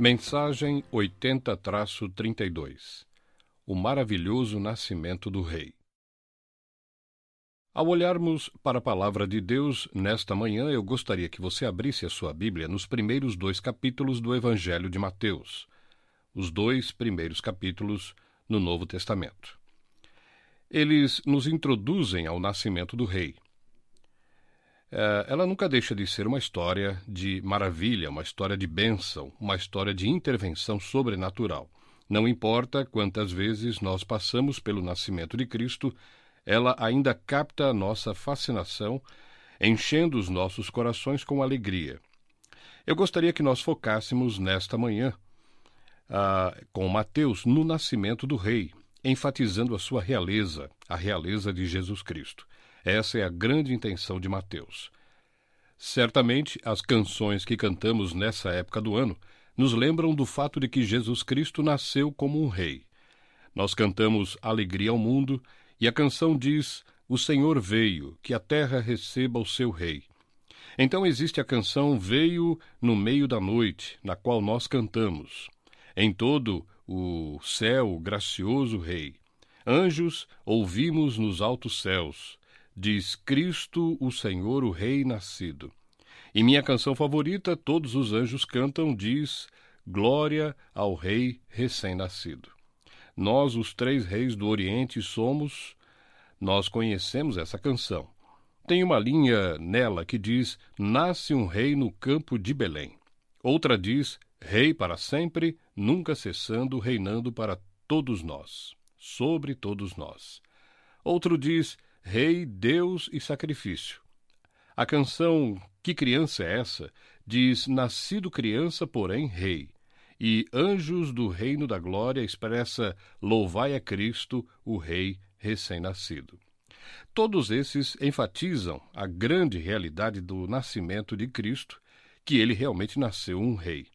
Mensagem 80-32 O maravilhoso nascimento do Rei. Ao olharmos para a palavra de Deus nesta manhã, eu gostaria que você abrisse a sua Bíblia nos primeiros dois capítulos do Evangelho de Mateus, os dois primeiros capítulos no Novo Testamento. Eles nos introduzem ao nascimento do Rei. É, ela nunca deixa de ser uma história de maravilha, uma história de bênção, uma história de intervenção sobrenatural. Não importa quantas vezes nós passamos pelo nascimento de Cristo, ela ainda capta a nossa fascinação, enchendo os nossos corações com alegria. Eu gostaria que nós focássemos nesta manhã, uh, com Mateus, no nascimento do Rei, enfatizando a sua realeza, a realeza de Jesus Cristo. Essa é a grande intenção de Mateus. Certamente, as canções que cantamos nessa época do ano nos lembram do fato de que Jesus Cristo nasceu como um rei. Nós cantamos Alegria ao Mundo e a canção diz: O Senhor veio, que a terra receba o seu rei. Então existe a canção Veio no meio da noite, na qual nós cantamos. Em todo o céu, gracioso Rei. Anjos, ouvimos nos altos céus diz Cristo, o Senhor, o Rei nascido. E minha canção favorita, Todos os Anjos Cantam, diz Glória ao Rei recém-nascido. Nós, os três reis do Oriente, somos. Nós conhecemos essa canção. Tem uma linha nela que diz: Nasce um rei no campo de Belém. Outra diz: Rei para sempre, nunca cessando, reinando para todos nós, sobre todos nós. Outro diz: Rei, Deus e sacrifício. A canção Que Criança é Essa? diz Nascido criança, porém rei. E Anjos do Reino da Glória expressa Louvai a Cristo, o Rei recém-nascido. Todos esses enfatizam a grande realidade do nascimento de Cristo, que ele realmente nasceu um rei.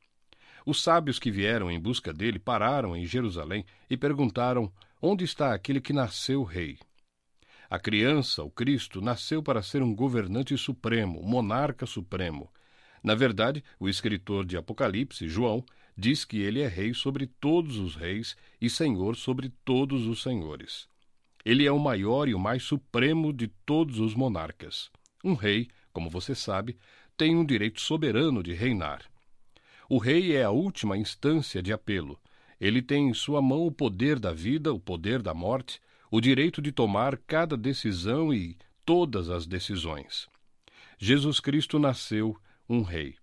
Os sábios que vieram em busca dele pararam em Jerusalém e perguntaram: Onde está aquele que nasceu rei? A criança, o Cristo, nasceu para ser um governante supremo, monarca supremo. Na verdade, o escritor de Apocalipse, João, diz que ele é rei sobre todos os reis e senhor sobre todos os senhores. Ele é o maior e o mais supremo de todos os monarcas. Um rei, como você sabe, tem um direito soberano de reinar. O rei é a última instância de apelo. Ele tem em sua mão o poder da vida, o poder da morte, o direito de tomar cada decisão e todas as decisões. Jesus Cristo nasceu um rei.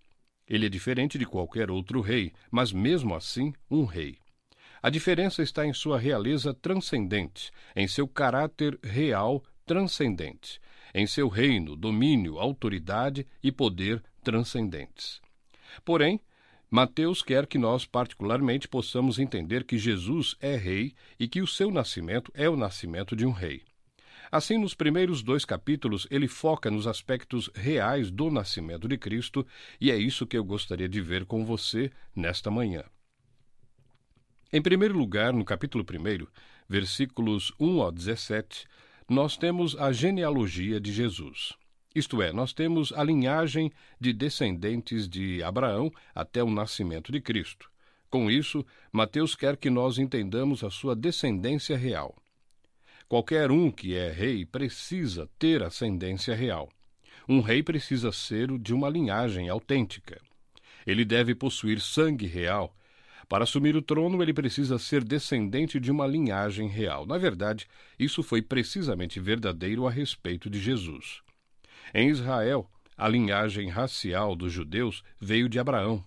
Ele é diferente de qualquer outro rei, mas mesmo assim um rei. A diferença está em sua realeza transcendente, em seu caráter real transcendente, em seu reino, domínio, autoridade e poder transcendentes. Porém, Mateus quer que nós, particularmente, possamos entender que Jesus é rei e que o seu nascimento é o nascimento de um rei. Assim, nos primeiros dois capítulos, ele foca nos aspectos reais do nascimento de Cristo, e é isso que eu gostaria de ver com você nesta manhã. Em primeiro lugar, no capítulo 1, versículos 1 ao 17, nós temos a genealogia de Jesus. Isto é, nós temos a linhagem de descendentes de Abraão até o nascimento de Cristo. Com isso, Mateus quer que nós entendamos a sua descendência real. Qualquer um que é rei precisa ter ascendência real. Um rei precisa ser de uma linhagem autêntica. Ele deve possuir sangue real. Para assumir o trono, ele precisa ser descendente de uma linhagem real. Na verdade, isso foi precisamente verdadeiro a respeito de Jesus. Em Israel, a linhagem racial dos judeus veio de Abraão.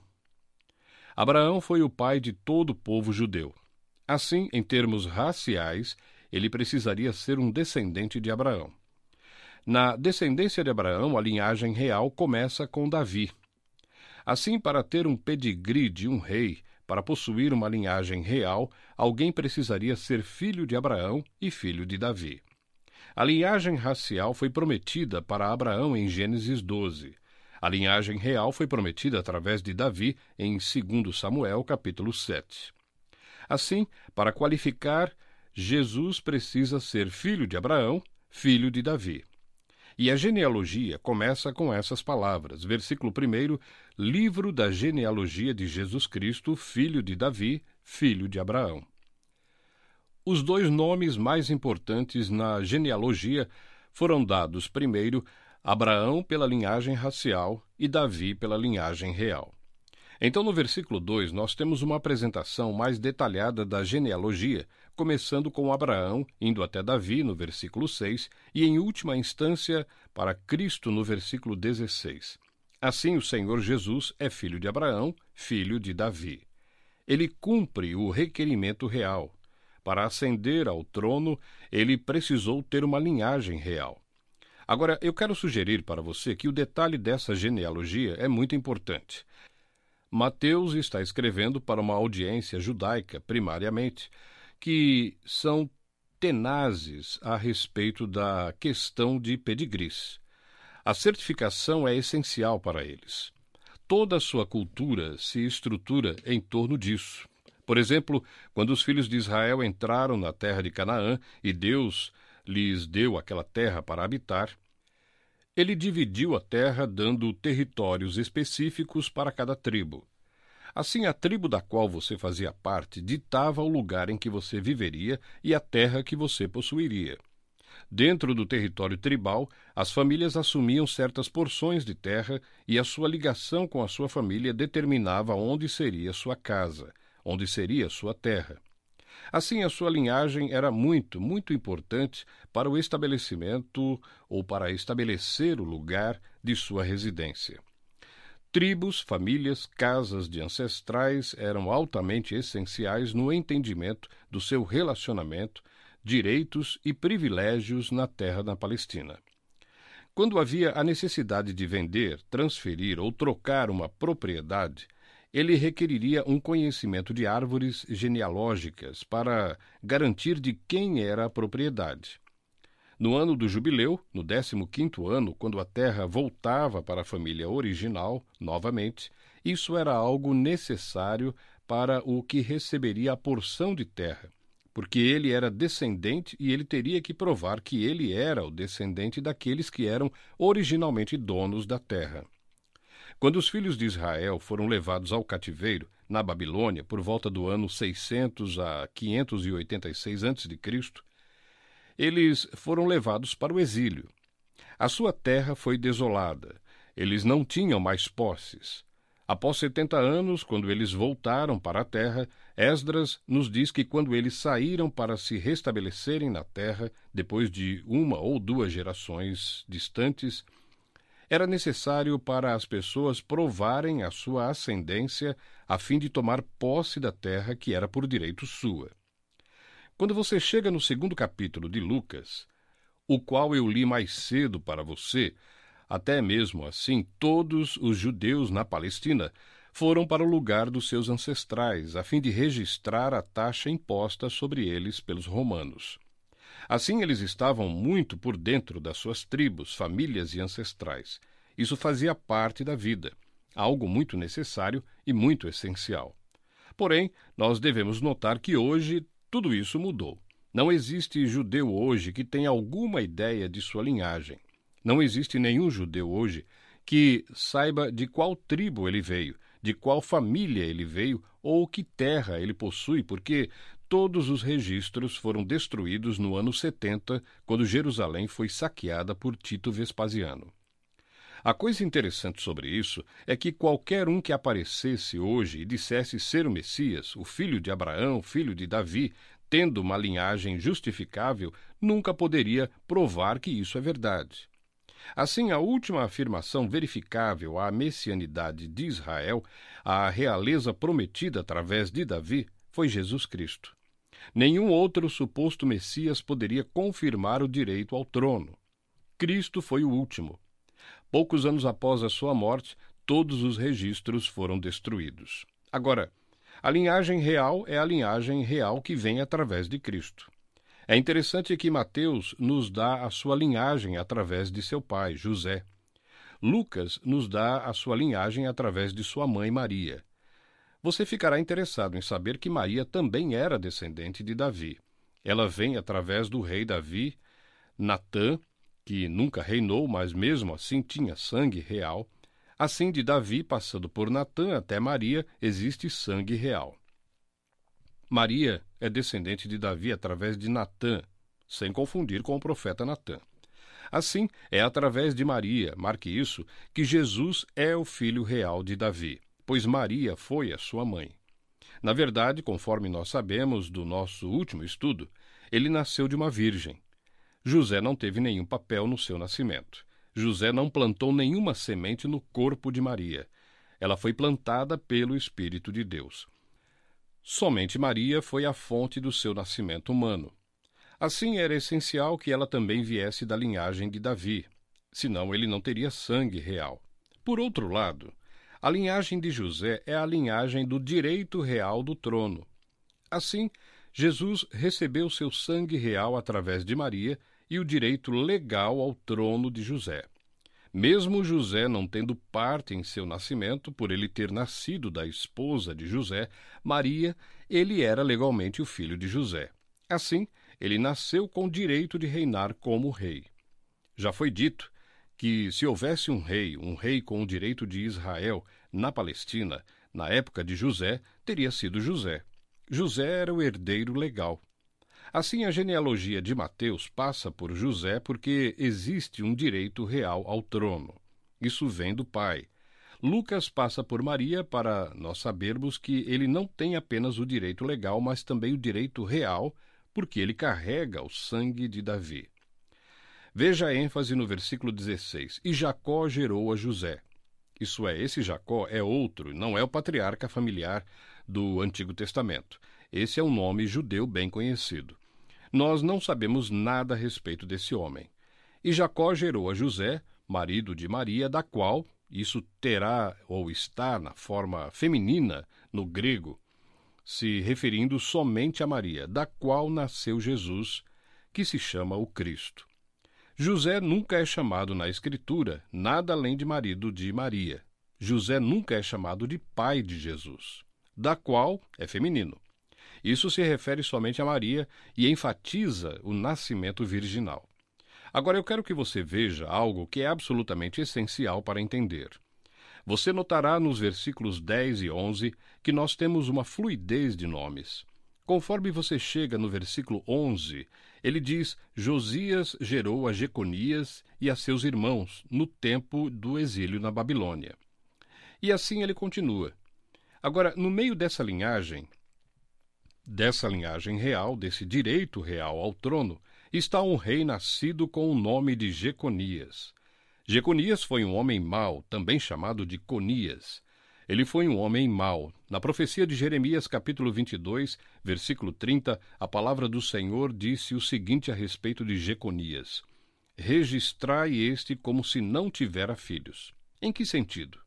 Abraão foi o pai de todo o povo judeu. Assim, em termos raciais, ele precisaria ser um descendente de Abraão. Na descendência de Abraão, a linhagem real começa com Davi. Assim, para ter um pedigree de um rei, para possuir uma linhagem real, alguém precisaria ser filho de Abraão e filho de Davi. A linhagem racial foi prometida para Abraão em Gênesis 12. A linhagem real foi prometida através de Davi em 2 Samuel, capítulo 7. Assim, para qualificar, Jesus precisa ser filho de Abraão, filho de Davi. E a genealogia começa com essas palavras. Versículo 1, livro da genealogia de Jesus Cristo, filho de Davi, filho de Abraão. Os dois nomes mais importantes na genealogia foram dados primeiro Abraão pela linhagem racial e Davi pela linhagem real. Então, no versículo 2, nós temos uma apresentação mais detalhada da genealogia, começando com Abraão, indo até Davi, no versículo 6, e em última instância para Cristo, no versículo 16. Assim, o Senhor Jesus é filho de Abraão, filho de Davi. Ele cumpre o requerimento real. Para ascender ao trono, ele precisou ter uma linhagem real. Agora, eu quero sugerir para você que o detalhe dessa genealogia é muito importante. Mateus está escrevendo para uma audiência judaica, primariamente, que são tenazes a respeito da questão de pedigris. A certificação é essencial para eles. Toda a sua cultura se estrutura em torno disso. Por exemplo, quando os filhos de Israel entraram na terra de Canaã e Deus lhes deu aquela terra para habitar, ele dividiu a terra dando territórios específicos para cada tribo. Assim, a tribo da qual você fazia parte ditava o lugar em que você viveria e a terra que você possuiria. Dentro do território tribal, as famílias assumiam certas porções de terra e a sua ligação com a sua família determinava onde seria sua casa, onde seria sua terra. Assim, a sua linhagem era muito, muito importante para o estabelecimento ou para estabelecer o lugar de sua residência. Tribos, famílias, casas de ancestrais eram altamente essenciais no entendimento do seu relacionamento, direitos e privilégios na terra da Palestina. Quando havia a necessidade de vender, transferir ou trocar uma propriedade, ele requeriria um conhecimento de árvores genealógicas para garantir de quem era a propriedade. No ano do jubileu, no 15º ano, quando a terra voltava para a família original, novamente, isso era algo necessário para o que receberia a porção de terra, porque ele era descendente e ele teria que provar que ele era o descendente daqueles que eram originalmente donos da terra. Quando os filhos de Israel foram levados ao cativeiro na Babilônia por volta do ano 600 a 586 a.C., eles foram levados para o exílio. A sua terra foi desolada. Eles não tinham mais posses. Após setenta anos, quando eles voltaram para a terra, Esdras nos diz que quando eles saíram para se restabelecerem na terra, depois de uma ou duas gerações distantes, era necessário para as pessoas provarem a sua ascendência a fim de tomar posse da terra que era por direito sua. Quando você chega no segundo capítulo de Lucas, o qual eu li mais cedo para você, até mesmo assim, todos os judeus na Palestina foram para o lugar dos seus ancestrais, a fim de registrar a taxa imposta sobre eles pelos romanos. Assim, eles estavam muito por dentro das suas tribos, famílias e ancestrais. Isso fazia parte da vida, algo muito necessário e muito essencial. Porém, nós devemos notar que hoje tudo isso mudou. Não existe judeu hoje que tenha alguma ideia de sua linhagem. Não existe nenhum judeu hoje que saiba de qual tribo ele veio, de qual família ele veio ou que terra ele possui, porque todos os registros foram destruídos no ano 70, quando Jerusalém foi saqueada por Tito Vespasiano. A coisa interessante sobre isso é que qualquer um que aparecesse hoje e dissesse ser o Messias, o filho de Abraão, filho de Davi, tendo uma linhagem justificável, nunca poderia provar que isso é verdade. Assim, a última afirmação verificável à messianidade de Israel, à realeza prometida através de Davi, foi Jesus Cristo. Nenhum outro suposto Messias poderia confirmar o direito ao trono. Cristo foi o último. Poucos anos após a sua morte, todos os registros foram destruídos. Agora, a linhagem real é a linhagem real que vem através de Cristo. É interessante que Mateus nos dá a sua linhagem através de seu pai, José. Lucas nos dá a sua linhagem através de sua mãe Maria. Você ficará interessado em saber que Maria também era descendente de Davi. Ela vem através do rei Davi, Natã, que nunca reinou, mas mesmo assim tinha sangue real, assim de Davi, passando por Natã até Maria, existe sangue real. Maria é descendente de Davi através de Natã, sem confundir com o profeta Natã. Assim, é através de Maria, marque isso, que Jesus é o filho real de Davi, pois Maria foi a sua mãe. Na verdade, conforme nós sabemos do nosso último estudo, ele nasceu de uma virgem. José não teve nenhum papel no seu nascimento. José não plantou nenhuma semente no corpo de Maria. Ela foi plantada pelo Espírito de Deus. Somente Maria foi a fonte do seu nascimento humano. Assim, era essencial que ela também viesse da linhagem de Davi, senão ele não teria sangue real. Por outro lado, a linhagem de José é a linhagem do direito real do trono. Assim, Jesus recebeu seu sangue real através de Maria e o direito legal ao trono de José. Mesmo José não tendo parte em seu nascimento, por ele ter nascido da esposa de José, Maria, ele era legalmente o filho de José. Assim, ele nasceu com direito de reinar como rei. Já foi dito que, se houvesse um rei, um rei com o direito de Israel na Palestina, na época de José, teria sido José. José era o herdeiro legal. Assim, a genealogia de Mateus passa por José porque existe um direito real ao trono. Isso vem do pai. Lucas passa por Maria para nós sabermos que ele não tem apenas o direito legal, mas também o direito real porque ele carrega o sangue de Davi. Veja a ênfase no versículo 16: E Jacó gerou a José. Isso é, esse Jacó é outro, não é o patriarca familiar do Antigo Testamento. Esse é um nome judeu bem conhecido. Nós não sabemos nada a respeito desse homem. E Jacó gerou a José, marido de Maria, da qual, isso terá ou está na forma feminina no grego, se referindo somente a Maria, da qual nasceu Jesus, que se chama o Cristo. José nunca é chamado na Escritura nada além de marido de Maria. José nunca é chamado de pai de Jesus, da qual é feminino. Isso se refere somente a Maria e enfatiza o nascimento virginal. Agora eu quero que você veja algo que é absolutamente essencial para entender. Você notará nos versículos 10 e 11 que nós temos uma fluidez de nomes. Conforme você chega no versículo 11, ele diz: Josias gerou a Jeconias e a seus irmãos no tempo do exílio na Babilônia. E assim ele continua. Agora, no meio dessa linhagem, dessa linhagem real, desse direito real ao trono, está um rei nascido com o nome de Jeconias. Jeconias foi um homem mau, também chamado de Conias. Ele foi um homem mau. Na profecia de Jeremias, capítulo 22, versículo 30, a palavra do Senhor disse o seguinte a respeito de Jeconias: Registrai este como se não tivera filhos. Em que sentido?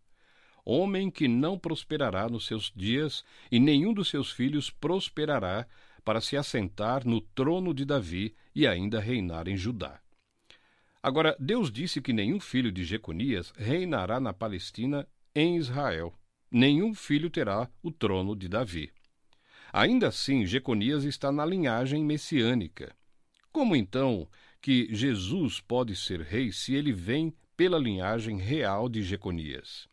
Homem que não prosperará nos seus dias, e nenhum dos seus filhos prosperará para se assentar no trono de Davi e ainda reinar em Judá. Agora, Deus disse que nenhum filho de Jeconias reinará na Palestina em Israel. Nenhum filho terá o trono de Davi. Ainda assim, Jeconias está na linhagem messiânica. Como então que Jesus pode ser rei se ele vem pela linhagem real de Jeconias?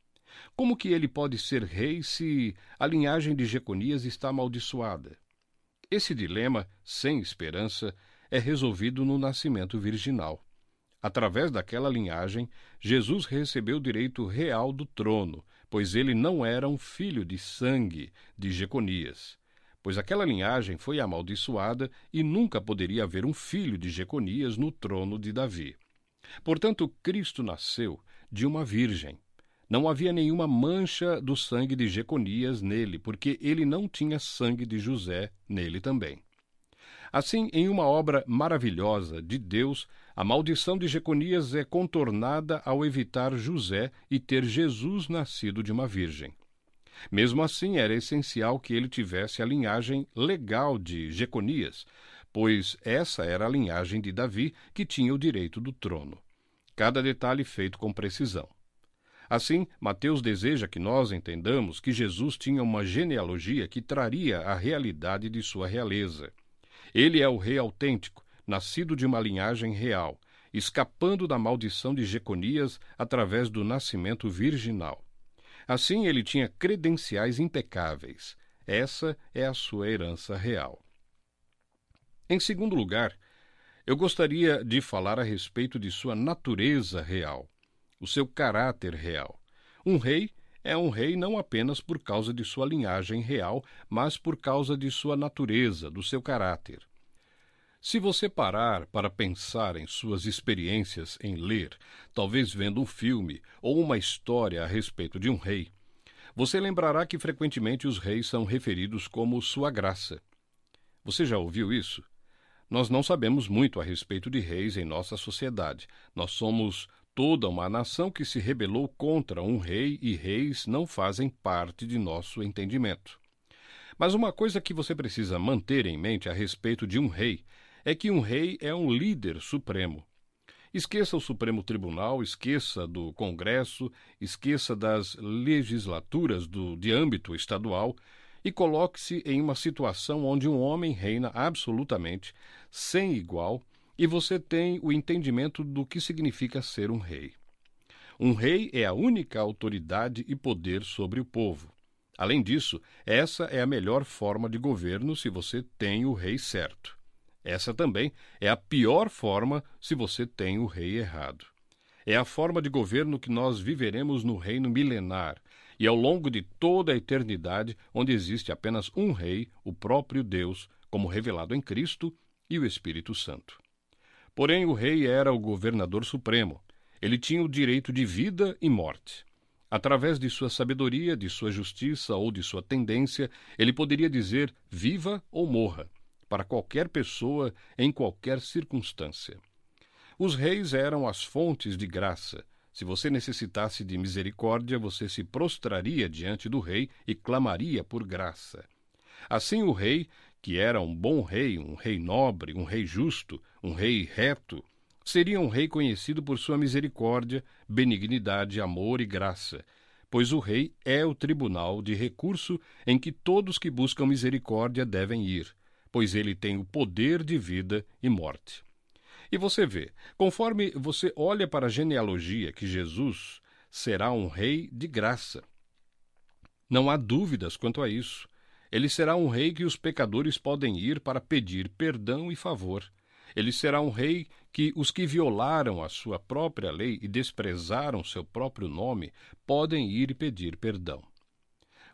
Como que ele pode ser rei se a linhagem de Jeconias está amaldiçoada? Esse dilema, sem esperança, é resolvido no nascimento virginal. Através daquela linhagem, Jesus recebeu o direito real do trono, pois ele não era um filho de sangue de Jeconias. Pois aquela linhagem foi amaldiçoada e nunca poderia haver um filho de Jeconias no trono de Davi. Portanto, Cristo nasceu de uma virgem. Não havia nenhuma mancha do sangue de Jeconias nele, porque ele não tinha sangue de José nele também. Assim, em uma obra maravilhosa de Deus, a maldição de Jeconias é contornada ao evitar José e ter Jesus nascido de uma virgem. Mesmo assim, era essencial que ele tivesse a linhagem legal de Jeconias, pois essa era a linhagem de Davi que tinha o direito do trono. Cada detalhe feito com precisão. Assim, Mateus deseja que nós entendamos que Jesus tinha uma genealogia que traria a realidade de sua realeza. Ele é o rei autêntico, nascido de uma linhagem real, escapando da maldição de Jeconias através do nascimento virginal. Assim, ele tinha credenciais impecáveis. Essa é a sua herança real. Em segundo lugar, eu gostaria de falar a respeito de sua natureza real, o seu caráter real. Um rei é um rei não apenas por causa de sua linhagem real, mas por causa de sua natureza, do seu caráter. Se você parar para pensar em suas experiências em ler, talvez vendo um filme ou uma história a respeito de um rei, você lembrará que frequentemente os reis são referidos como Sua Graça. Você já ouviu isso? Nós não sabemos muito a respeito de reis em nossa sociedade. Nós somos toda uma nação que se rebelou contra um rei e reis não fazem parte de nosso entendimento. Mas uma coisa que você precisa manter em mente a respeito de um rei é que um rei é um líder supremo. Esqueça o Supremo Tribunal, esqueça do Congresso, esqueça das legislaturas do, de âmbito estadual e coloque-se em uma situação onde um homem reina absolutamente, sem igual, e você tem o entendimento do que significa ser um rei. Um rei é a única autoridade e poder sobre o povo. Além disso, essa é a melhor forma de governo se você tem o rei certo. Essa também é a pior forma se você tem o rei errado. É a forma de governo que nós viveremos no reino milenar e ao longo de toda a eternidade, onde existe apenas um rei, o próprio Deus, como revelado em Cristo e o Espírito Santo. Porém, o rei era o governador supremo. Ele tinha o direito de vida e morte. Através de sua sabedoria, de sua justiça ou de sua tendência, ele poderia dizer viva ou morra, para qualquer pessoa, em qualquer circunstância. Os reis eram as fontes de graça. Se você necessitasse de misericórdia, você se prostraria diante do rei e clamaria por graça. Assim, o rei que era um bom rei, um rei nobre, um rei justo, um rei reto, seria um rei conhecido por sua misericórdia, benignidade, amor e graça, pois o rei é o tribunal de recurso em que todos que buscam misericórdia devem ir, pois ele tem o poder de vida e morte. E você vê, conforme você olha para a genealogia, que Jesus será um rei de graça. Não há dúvidas quanto a isso. Ele será um rei que os pecadores podem ir para pedir perdão e favor. Ele será um rei que os que violaram a sua própria lei e desprezaram seu próprio nome podem ir e pedir perdão.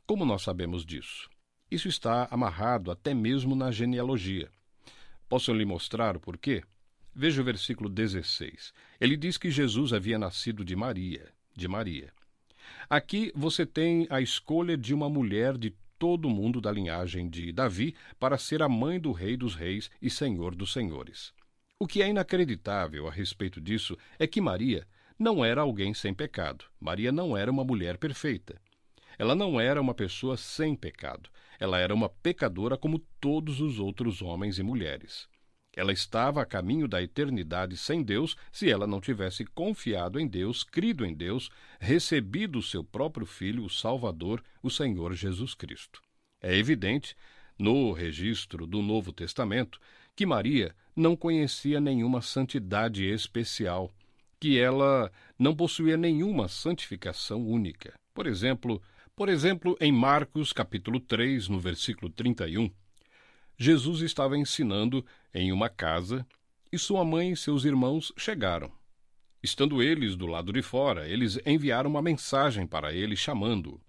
Como nós sabemos disso? Isso está amarrado até mesmo na genealogia. Posso lhe mostrar o porquê? Veja o versículo 16. Ele diz que Jesus havia nascido de Maria, de Maria. Aqui você tem a escolha de uma mulher de todo mundo da linhagem de Davi para ser a mãe do Rei dos Reis e Senhor dos Senhores. O que é inacreditável a respeito disso é que Maria não era alguém sem pecado. Maria não era uma mulher perfeita. Ela não era uma pessoa sem pecado. Ela era uma pecadora como todos os outros homens e mulheres. Ela estava a caminho da eternidade sem Deus se ela não tivesse confiado em Deus, crido em Deus, recebido o seu próprio Filho, o Salvador, o Senhor Jesus Cristo. É evidente, no registro do Novo Testamento, que Maria não conhecia nenhuma santidade especial, que ela não possuía nenhuma santificação única. Por exemplo, por exemplo, em Marcos capítulo 3, no versículo 31, Jesus estava ensinando em uma casa e sua mãe e seus irmãos chegaram. Estando eles do lado de fora, eles enviaram uma mensagem para ele chamando-o.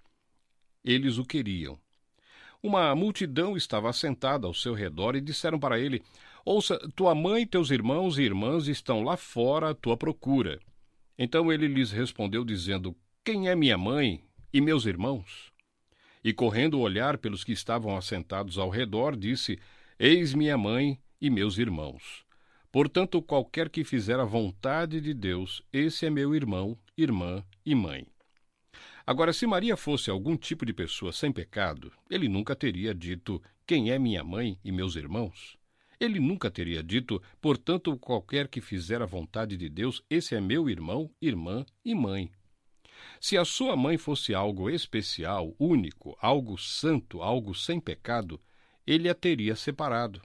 Eles o queriam. Uma multidão estava assentada ao seu redor e disseram para ele: Ouça, tua mãe, teus irmãos e irmãs estão lá fora à tua procura. Então ele lhes respondeu, dizendo: Quem é minha mãe e meus irmãos? E correndo o olhar pelos que estavam assentados ao redor, disse: Eis minha mãe e meus irmãos. Portanto, qualquer que fizer a vontade de Deus, esse é meu irmão, irmã e mãe. Agora, se Maria fosse algum tipo de pessoa sem pecado, ele nunca teria dito: Quem é minha mãe e meus irmãos? Ele nunca teria dito: Portanto, qualquer que fizer a vontade de Deus, esse é meu irmão, irmã e mãe. Se a sua mãe fosse algo especial, único, algo santo, algo sem pecado, ele a teria separado.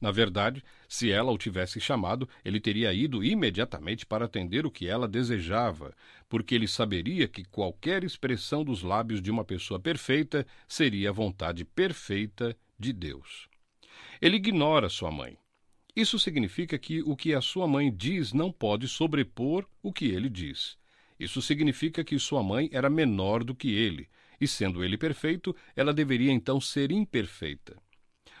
Na verdade, se ela o tivesse chamado, ele teria ido imediatamente para atender o que ela desejava, porque ele saberia que qualquer expressão dos lábios de uma pessoa perfeita seria a vontade perfeita de Deus. Ele ignora sua mãe. Isso significa que o que a sua mãe diz não pode sobrepor o que ele diz. Isso significa que sua mãe era menor do que ele, e sendo ele perfeito, ela deveria então ser imperfeita.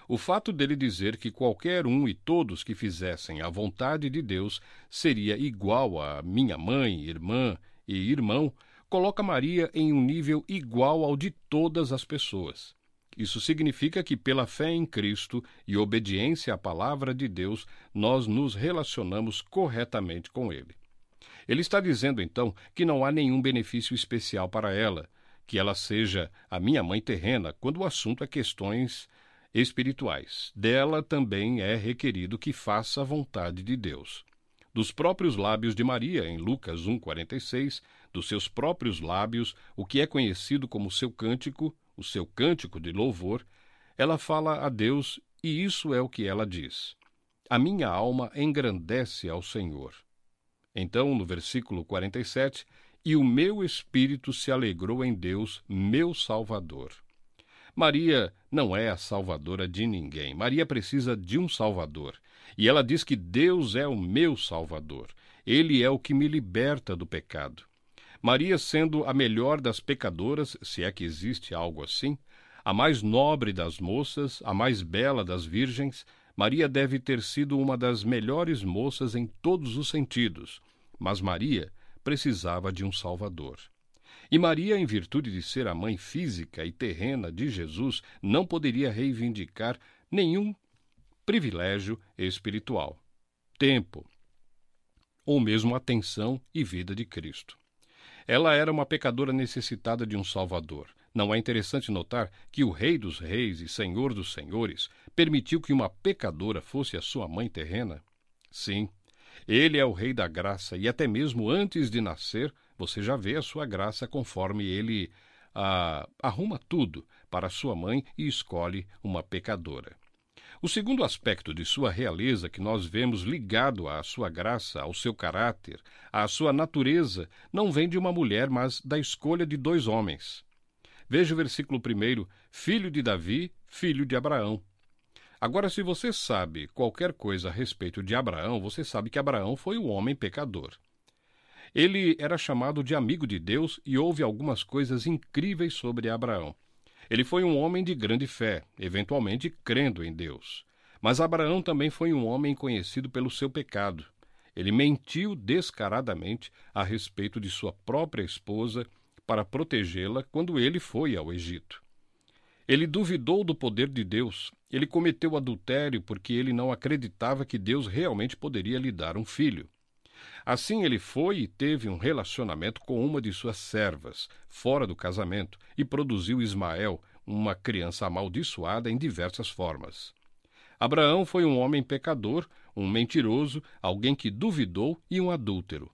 O fato dele dizer que qualquer um e todos que fizessem a vontade de Deus seria igual a minha mãe, irmã e irmão, coloca Maria em um nível igual ao de todas as pessoas. Isso significa que, pela fé em Cristo e obediência à palavra de Deus, nós nos relacionamos corretamente com Ele. Ele está dizendo, então, que não há nenhum benefício especial para ela, que ela seja a minha mãe terrena, quando o assunto é questões espirituais. Dela também é requerido que faça a vontade de Deus. Dos próprios lábios de Maria, em Lucas 1,46, dos seus próprios lábios, o que é conhecido como seu cântico, o seu cântico de louvor, ela fala a Deus e isso é o que ela diz. A minha alma engrandece ao Senhor. Então, no versículo 47, e o meu espírito se alegrou em Deus, meu Salvador. Maria não é a salvadora de ninguém. Maria precisa de um salvador. E ela diz que Deus é o meu salvador. Ele é o que me liberta do pecado. Maria, sendo a melhor das pecadoras, se é que existe algo assim, a mais nobre das moças, a mais bela das virgens, Maria deve ter sido uma das melhores moças em todos os sentidos. Mas Maria precisava de um Salvador. E Maria, em virtude de ser a mãe física e terrena de Jesus, não poderia reivindicar nenhum privilégio espiritual, tempo, ou mesmo atenção e vida de Cristo. Ela era uma pecadora necessitada de um Salvador. Não é interessante notar que o Rei dos Reis e Senhor dos Senhores permitiu que uma pecadora fosse a sua mãe terrena? Sim, ele é o Rei da graça e até mesmo antes de nascer, você já vê a sua graça conforme ele ah, arruma tudo para sua mãe e escolhe uma pecadora. O segundo aspecto de sua realeza que nós vemos ligado à sua graça, ao seu caráter, à sua natureza, não vem de uma mulher, mas da escolha de dois homens. Veja o versículo 1: Filho de Davi, filho de Abraão. Agora, se você sabe qualquer coisa a respeito de Abraão, você sabe que Abraão foi o homem pecador. Ele era chamado de amigo de Deus e houve algumas coisas incríveis sobre Abraão. Ele foi um homem de grande fé, eventualmente crendo em Deus. Mas Abraão também foi um homem conhecido pelo seu pecado. Ele mentiu descaradamente a respeito de sua própria esposa para protegê-la quando ele foi ao Egito. Ele duvidou do poder de Deus. Ele cometeu adultério porque ele não acreditava que Deus realmente poderia lhe dar um filho. Assim ele foi e teve um relacionamento com uma de suas servas, fora do casamento, e produziu Ismael, uma criança amaldiçoada em diversas formas. Abraão foi um homem pecador, um mentiroso, alguém que duvidou e um adúltero.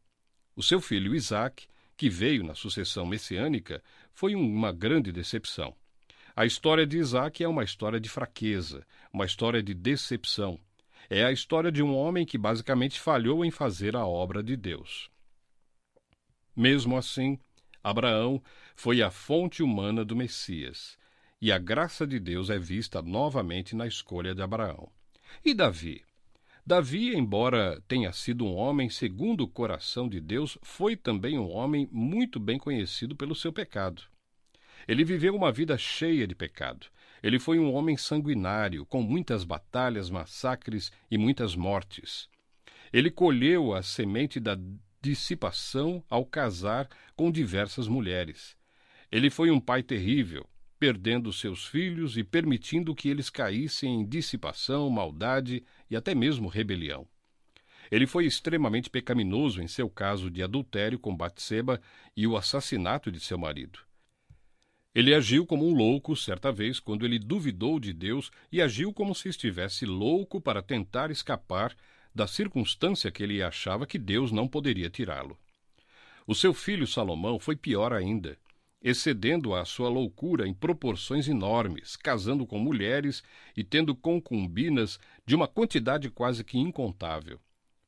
O seu filho Isaac, que veio na sucessão messiânica, foi uma grande decepção. A história de Isaac é uma história de fraqueza, uma história de decepção, é a história de um homem que basicamente falhou em fazer a obra de Deus. Mesmo assim, Abraão foi a fonte humana do Messias, e a graça de Deus é vista novamente na escolha de Abraão. E Davi? Davi, embora tenha sido um homem segundo o coração de Deus, foi também um homem muito bem conhecido pelo seu pecado. Ele viveu uma vida cheia de pecado, ele foi um homem sanguinário, com muitas batalhas, massacres e muitas mortes. Ele colheu a semente da dissipação ao casar com diversas mulheres. Ele foi um pai terrível, perdendo seus filhos e permitindo que eles caíssem em dissipação, maldade e até mesmo rebelião. Ele foi extremamente pecaminoso em seu caso de adultério com Batseba e o assassinato de seu marido. Ele agiu como um louco certa vez quando ele duvidou de Deus e agiu como se estivesse louco para tentar escapar da circunstância que ele achava que Deus não poderia tirá-lo. O seu filho Salomão foi pior ainda. Excedendo a sua loucura em proporções enormes, casando com mulheres e tendo concubinas de uma quantidade quase que incontável.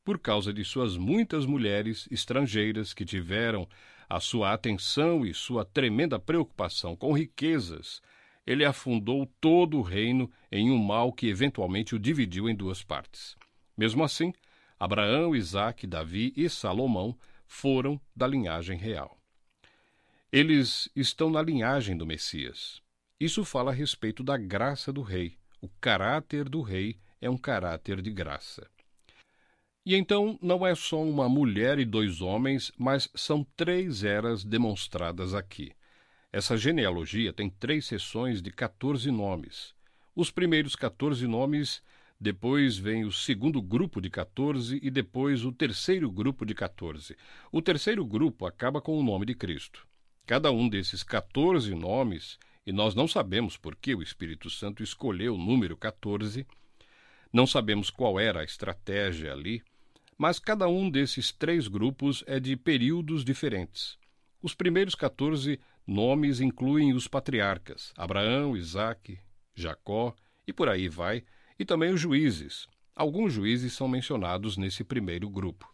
Por causa de suas muitas mulheres estrangeiras que tiveram a sua atenção e sua tremenda preocupação com riquezas, ele afundou todo o reino em um mal que eventualmente o dividiu em duas partes. Mesmo assim, Abraão, Isaque, Davi e Salomão foram da linhagem real. Eles estão na linhagem do Messias. Isso fala a respeito da graça do rei. O caráter do rei é um caráter de graça. E então não é só uma mulher e dois homens, mas são três eras demonstradas aqui. Essa genealogia tem três seções de 14 nomes. Os primeiros 14 nomes, depois vem o segundo grupo de 14 e depois o terceiro grupo de 14. O terceiro grupo acaba com o nome de Cristo. Cada um desses 14 nomes, e nós não sabemos por que o Espírito Santo escolheu o número 14, não sabemos qual era a estratégia ali, mas cada um desses três grupos é de períodos diferentes. Os primeiros 14 nomes incluem os patriarcas, Abraão, Isaque, Jacó e por aí vai, e também os juízes. Alguns juízes são mencionados nesse primeiro grupo.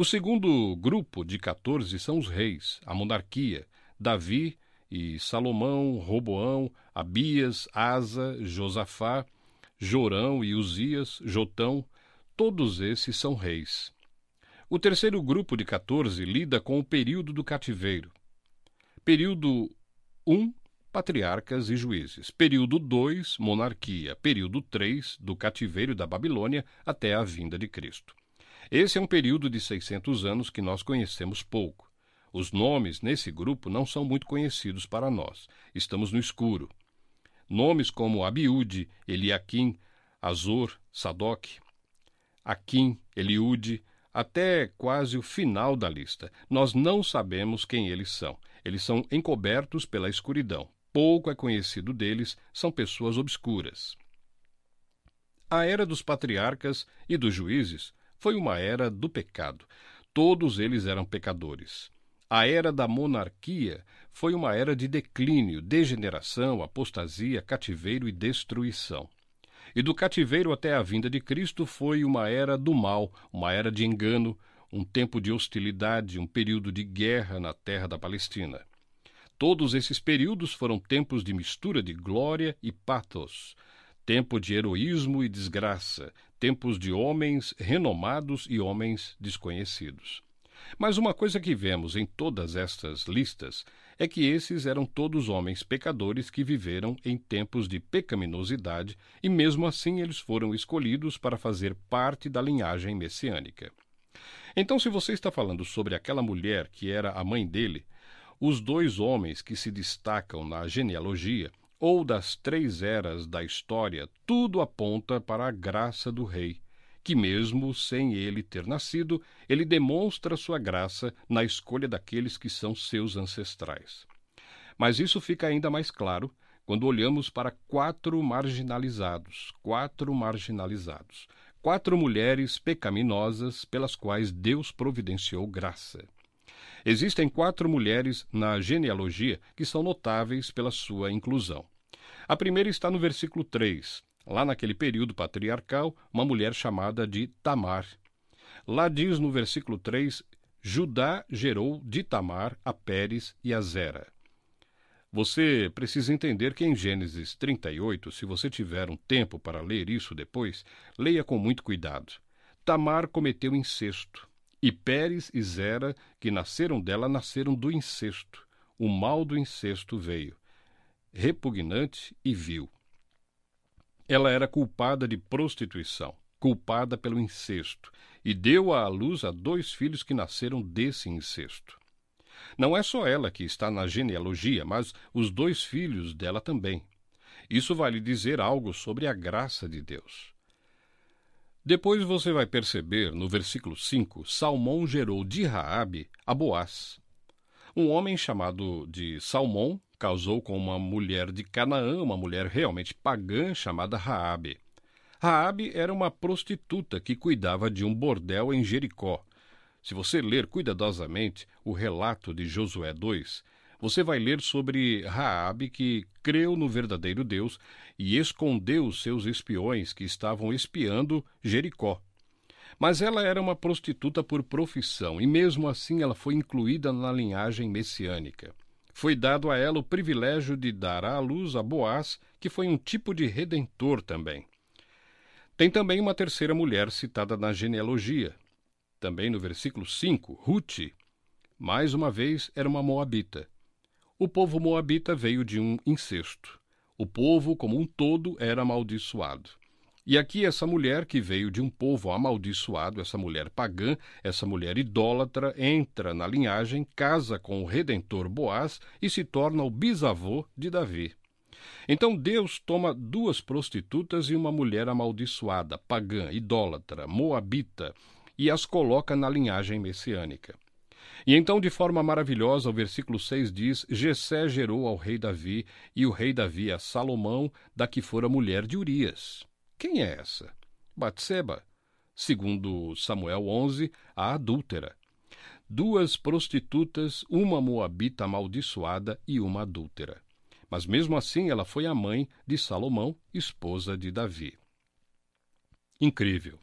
O segundo grupo de 14 são os reis, a monarquia, Davi e Salomão, Roboão, Abias, Asa, Josafá, Jorão e Uzias, Jotão, todos esses são reis. O terceiro grupo de 14 lida com o período do cativeiro. Período 1, um, patriarcas e juízes. Período 2, monarquia. Período 3, do cativeiro da Babilônia até a vinda de Cristo. Esse é um período de 600 anos que nós conhecemos pouco. Os nomes nesse grupo não são muito conhecidos para nós. Estamos no escuro. Nomes como Abiúde, Eliakim, Azor, Sadoc, Aquim, Eliúde, até quase o final da lista. Nós não sabemos quem eles são. Eles são encobertos pela escuridão. Pouco é conhecido deles, são pessoas obscuras. A era dos patriarcas e dos juízes foi uma era do pecado. Todos eles eram pecadores. A era da monarquia foi uma era de declínio, degeneração, apostasia, cativeiro e destruição. E do cativeiro até a vinda de Cristo foi uma era do mal, uma era de engano, um tempo de hostilidade, um período de guerra na terra da Palestina. Todos esses períodos foram tempos de mistura de glória e pathos, tempo de heroísmo e desgraça, tempos de homens renomados e homens desconhecidos. Mas uma coisa que vemos em todas estas listas é que esses eram todos homens pecadores que viveram em tempos de pecaminosidade e, mesmo assim, eles foram escolhidos para fazer parte da linhagem messiânica. Então, se você está falando sobre aquela mulher que era a mãe dele, os dois homens que se destacam na genealogia ou das três eras da história, tudo aponta para a graça do rei, que, mesmo sem ele ter nascido, ele demonstra sua graça na escolha daqueles que são seus ancestrais. Mas isso fica ainda mais claro quando olhamos para quatro marginalizados, quatro marginalizados, quatro mulheres pecaminosas pelas quais Deus providenciou graça. Existem quatro mulheres na genealogia que são notáveis pela sua inclusão. A primeira está no versículo 3. Lá naquele período patriarcal, uma mulher chamada de Tamar. Lá diz no versículo 3: Judá gerou de Tamar a Pérez e a Zera. Você precisa entender que em Gênesis 38, se você tiver um tempo para ler isso depois, leia com muito cuidado. Tamar cometeu incesto. E Pérez e Zera, que nasceram dela, nasceram do incesto. O mal do incesto veio, repugnante e vil. Ela era culpada de prostituição, culpada pelo incesto, e deu à luz a dois filhos que nasceram desse incesto. Não é só ela que está na genealogia, mas os dois filhos dela também. Isso vai lhe dizer algo sobre a graça de Deus. Depois você vai perceber, no versículo 5, Salmão gerou de Raabe a Boaz. Um homem chamado de Salmão casou com uma mulher de Canaã, uma mulher realmente pagã chamada Raabe. Raabe era uma prostituta que cuidava de um bordel em Jericó. Se você ler cuidadosamente o relato de Josué 2, você vai ler sobre Raabe que creu no verdadeiro Deus e escondeu os seus espiões que estavam espiando Jericó. Mas ela era uma prostituta por profissão e mesmo assim ela foi incluída na linhagem messiânica. Foi dado a ela o privilégio de dar à luz a Boaz, que foi um tipo de redentor também. Tem também uma terceira mulher citada na genealogia, também no versículo 5, Ruth. Mais uma vez era uma moabita. O povo moabita veio de um incesto. O povo, como um todo, era amaldiçoado. E aqui essa mulher que veio de um povo amaldiçoado, essa mulher pagã, essa mulher idólatra, entra na linhagem, casa com o redentor Boaz e se torna o bisavô de Davi. Então Deus toma duas prostitutas e uma mulher amaldiçoada, pagã, idólatra, moabita, e as coloca na linhagem messiânica. E então, de forma maravilhosa, o versículo 6 diz: Jessé gerou ao rei Davi, e o rei Davi a Salomão, da que fora mulher de Urias. Quem é essa? Batseba. Segundo Samuel 11, a adúltera. Duas prostitutas, uma moabita amaldiçoada e uma adúltera. Mas mesmo assim ela foi a mãe de Salomão, esposa de Davi. Incrível.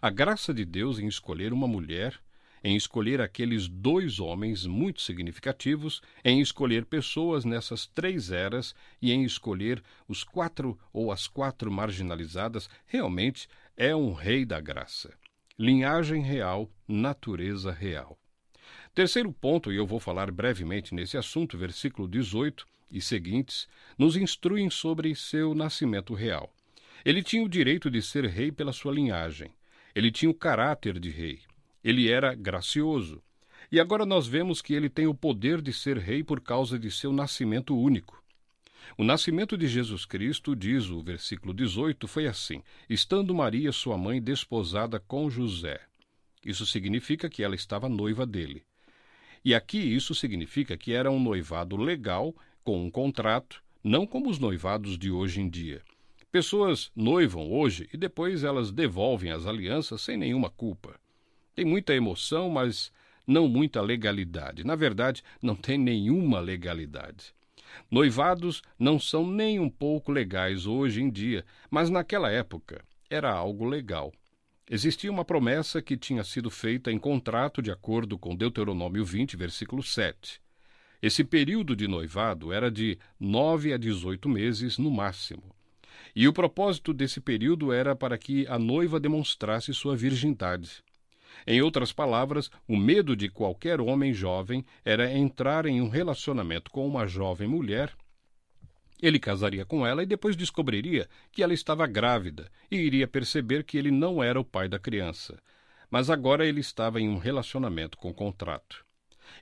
A graça de Deus em escolher uma mulher em escolher aqueles dois homens muito significativos, em escolher pessoas nessas três eras e em escolher os quatro ou as quatro marginalizadas, realmente é um rei da graça. Linhagem real, natureza real. Terceiro ponto, e eu vou falar brevemente nesse assunto, versículo 18 e seguintes, nos instruem sobre seu nascimento real. Ele tinha o direito de ser rei pela sua linhagem. Ele tinha o caráter de rei. Ele era gracioso. E agora nós vemos que ele tem o poder de ser rei por causa de seu nascimento único. O nascimento de Jesus Cristo, diz o versículo 18, foi assim: estando Maria, sua mãe, desposada com José. Isso significa que ela estava noiva dele. E aqui isso significa que era um noivado legal, com um contrato, não como os noivados de hoje em dia. Pessoas noivam hoje e depois elas devolvem as alianças sem nenhuma culpa. Tem muita emoção, mas não muita legalidade. Na verdade, não tem nenhuma legalidade. Noivados não são nem um pouco legais hoje em dia, mas naquela época era algo legal. Existia uma promessa que tinha sido feita em contrato de acordo com Deuteronômio 20, versículo 7. Esse período de noivado era de nove a dezoito meses no máximo. E o propósito desse período era para que a noiva demonstrasse sua virgindade. Em outras palavras, o medo de qualquer homem jovem era entrar em um relacionamento com uma jovem mulher. Ele casaria com ela e depois descobriria que ela estava grávida e iria perceber que ele não era o pai da criança. Mas agora ele estava em um relacionamento com contrato.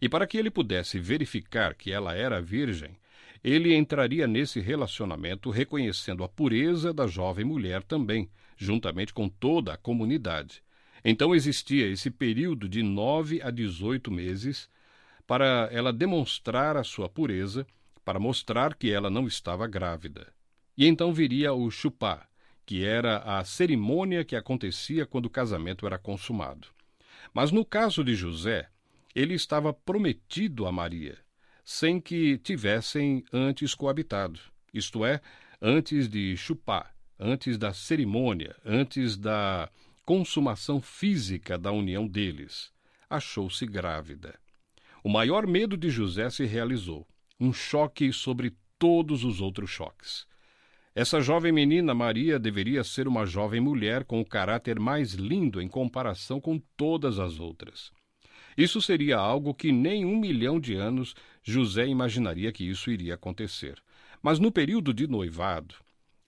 E para que ele pudesse verificar que ela era virgem, ele entraria nesse relacionamento reconhecendo a pureza da jovem mulher também, juntamente com toda a comunidade. Então existia esse período de nove a dezoito meses para ela demonstrar a sua pureza, para mostrar que ela não estava grávida. E então viria o chupá, que era a cerimônia que acontecia quando o casamento era consumado. Mas no caso de José, ele estava prometido a Maria, sem que tivessem antes coabitado, isto é, antes de chupá, antes da cerimônia, antes da consumação física da união deles. Achou-se grávida. O maior medo de José se realizou um choque sobre todos os outros choques. Essa jovem menina Maria deveria ser uma jovem mulher com o caráter mais lindo em comparação com todas as outras. Isso seria algo que nem um milhão de anos José imaginaria que isso iria acontecer. Mas no período de noivado,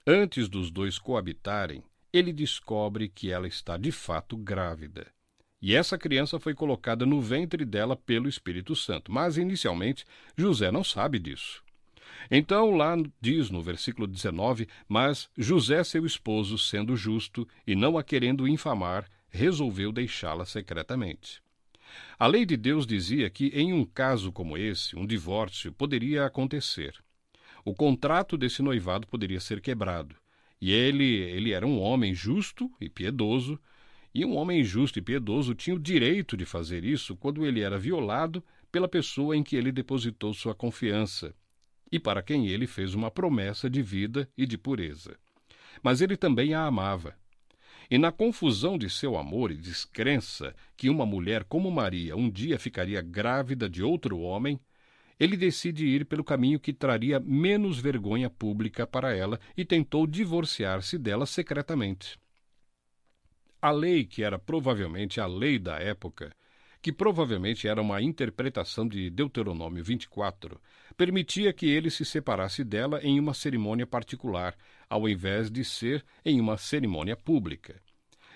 antes dos dois coabitarem, ele descobre que ela está de fato grávida. E essa criança foi colocada no ventre dela pelo Espírito Santo. Mas, inicialmente, José não sabe disso. Então, lá diz no versículo 19: Mas José, seu esposo, sendo justo e não a querendo infamar, resolveu deixá-la secretamente. A lei de Deus dizia que, em um caso como esse, um divórcio poderia acontecer. O contrato desse noivado poderia ser quebrado. E ele, ele era um homem justo e piedoso, e um homem justo e piedoso tinha o direito de fazer isso quando ele era violado pela pessoa em que ele depositou sua confiança e para quem ele fez uma promessa de vida e de pureza. Mas ele também a amava. E na confusão de seu amor e descrença que uma mulher como Maria um dia ficaria grávida de outro homem, ele decide ir pelo caminho que traria menos vergonha pública para ela e tentou divorciar-se dela secretamente. A lei, que era provavelmente a lei da época, que provavelmente era uma interpretação de Deuteronômio 24, permitia que ele se separasse dela em uma cerimônia particular, ao invés de ser em uma cerimônia pública.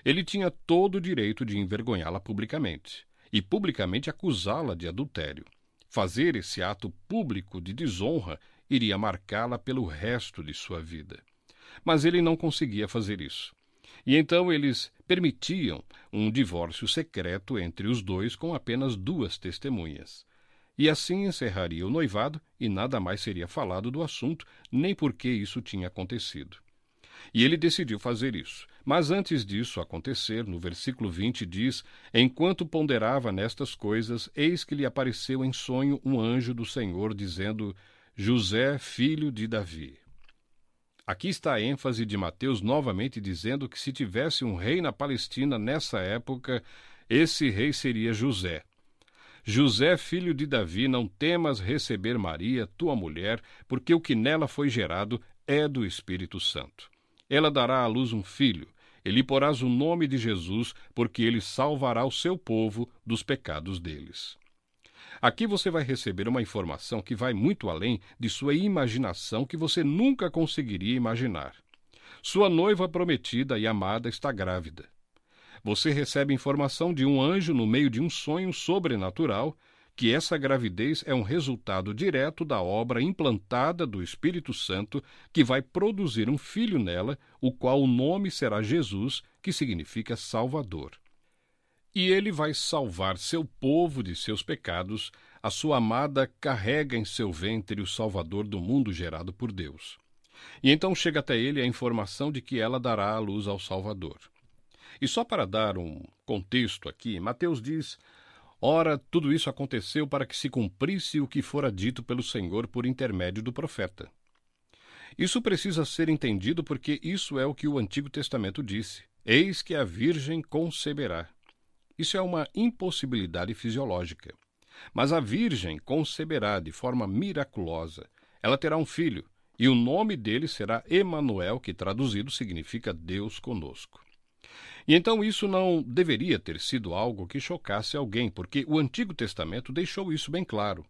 Ele tinha todo o direito de envergonhá-la publicamente e publicamente acusá-la de adultério. Fazer esse ato público de desonra iria marcá-la pelo resto de sua vida. Mas ele não conseguia fazer isso. E então eles permitiam um divórcio secreto entre os dois com apenas duas testemunhas. E assim encerraria o noivado e nada mais seria falado do assunto, nem por que isso tinha acontecido. E ele decidiu fazer isso. Mas antes disso acontecer, no versículo 20 diz: Enquanto ponderava nestas coisas, eis que lhe apareceu em sonho um anjo do Senhor, dizendo: José, filho de Davi. Aqui está a ênfase de Mateus novamente dizendo que se tivesse um rei na Palestina nessa época, esse rei seria José. José, filho de Davi, não temas receber Maria, tua mulher, porque o que nela foi gerado é do Espírito Santo. Ela dará à luz um filho, e lhe porás o nome de Jesus, porque ele salvará o seu povo dos pecados deles. Aqui você vai receber uma informação que vai muito além de sua imaginação que você nunca conseguiria imaginar. Sua noiva prometida e amada está grávida. Você recebe informação de um anjo no meio de um sonho sobrenatural que essa gravidez é um resultado direto da obra implantada do Espírito Santo, que vai produzir um filho nela, o qual o nome será Jesus, que significa Salvador. E ele vai salvar seu povo de seus pecados, a sua amada carrega em seu ventre o Salvador do mundo gerado por Deus. E então chega até ele a informação de que ela dará a luz ao Salvador. E só para dar um contexto aqui, Mateus diz Ora, tudo isso aconteceu para que se cumprisse o que fora dito pelo Senhor por intermédio do profeta. Isso precisa ser entendido porque isso é o que o Antigo Testamento disse: Eis que a Virgem conceberá. Isso é uma impossibilidade fisiológica. Mas a Virgem conceberá de forma miraculosa. Ela terá um filho, e o nome dele será Emanuel, que traduzido significa Deus conosco. E então isso não deveria ter sido algo que chocasse alguém, porque o Antigo Testamento deixou isso bem claro.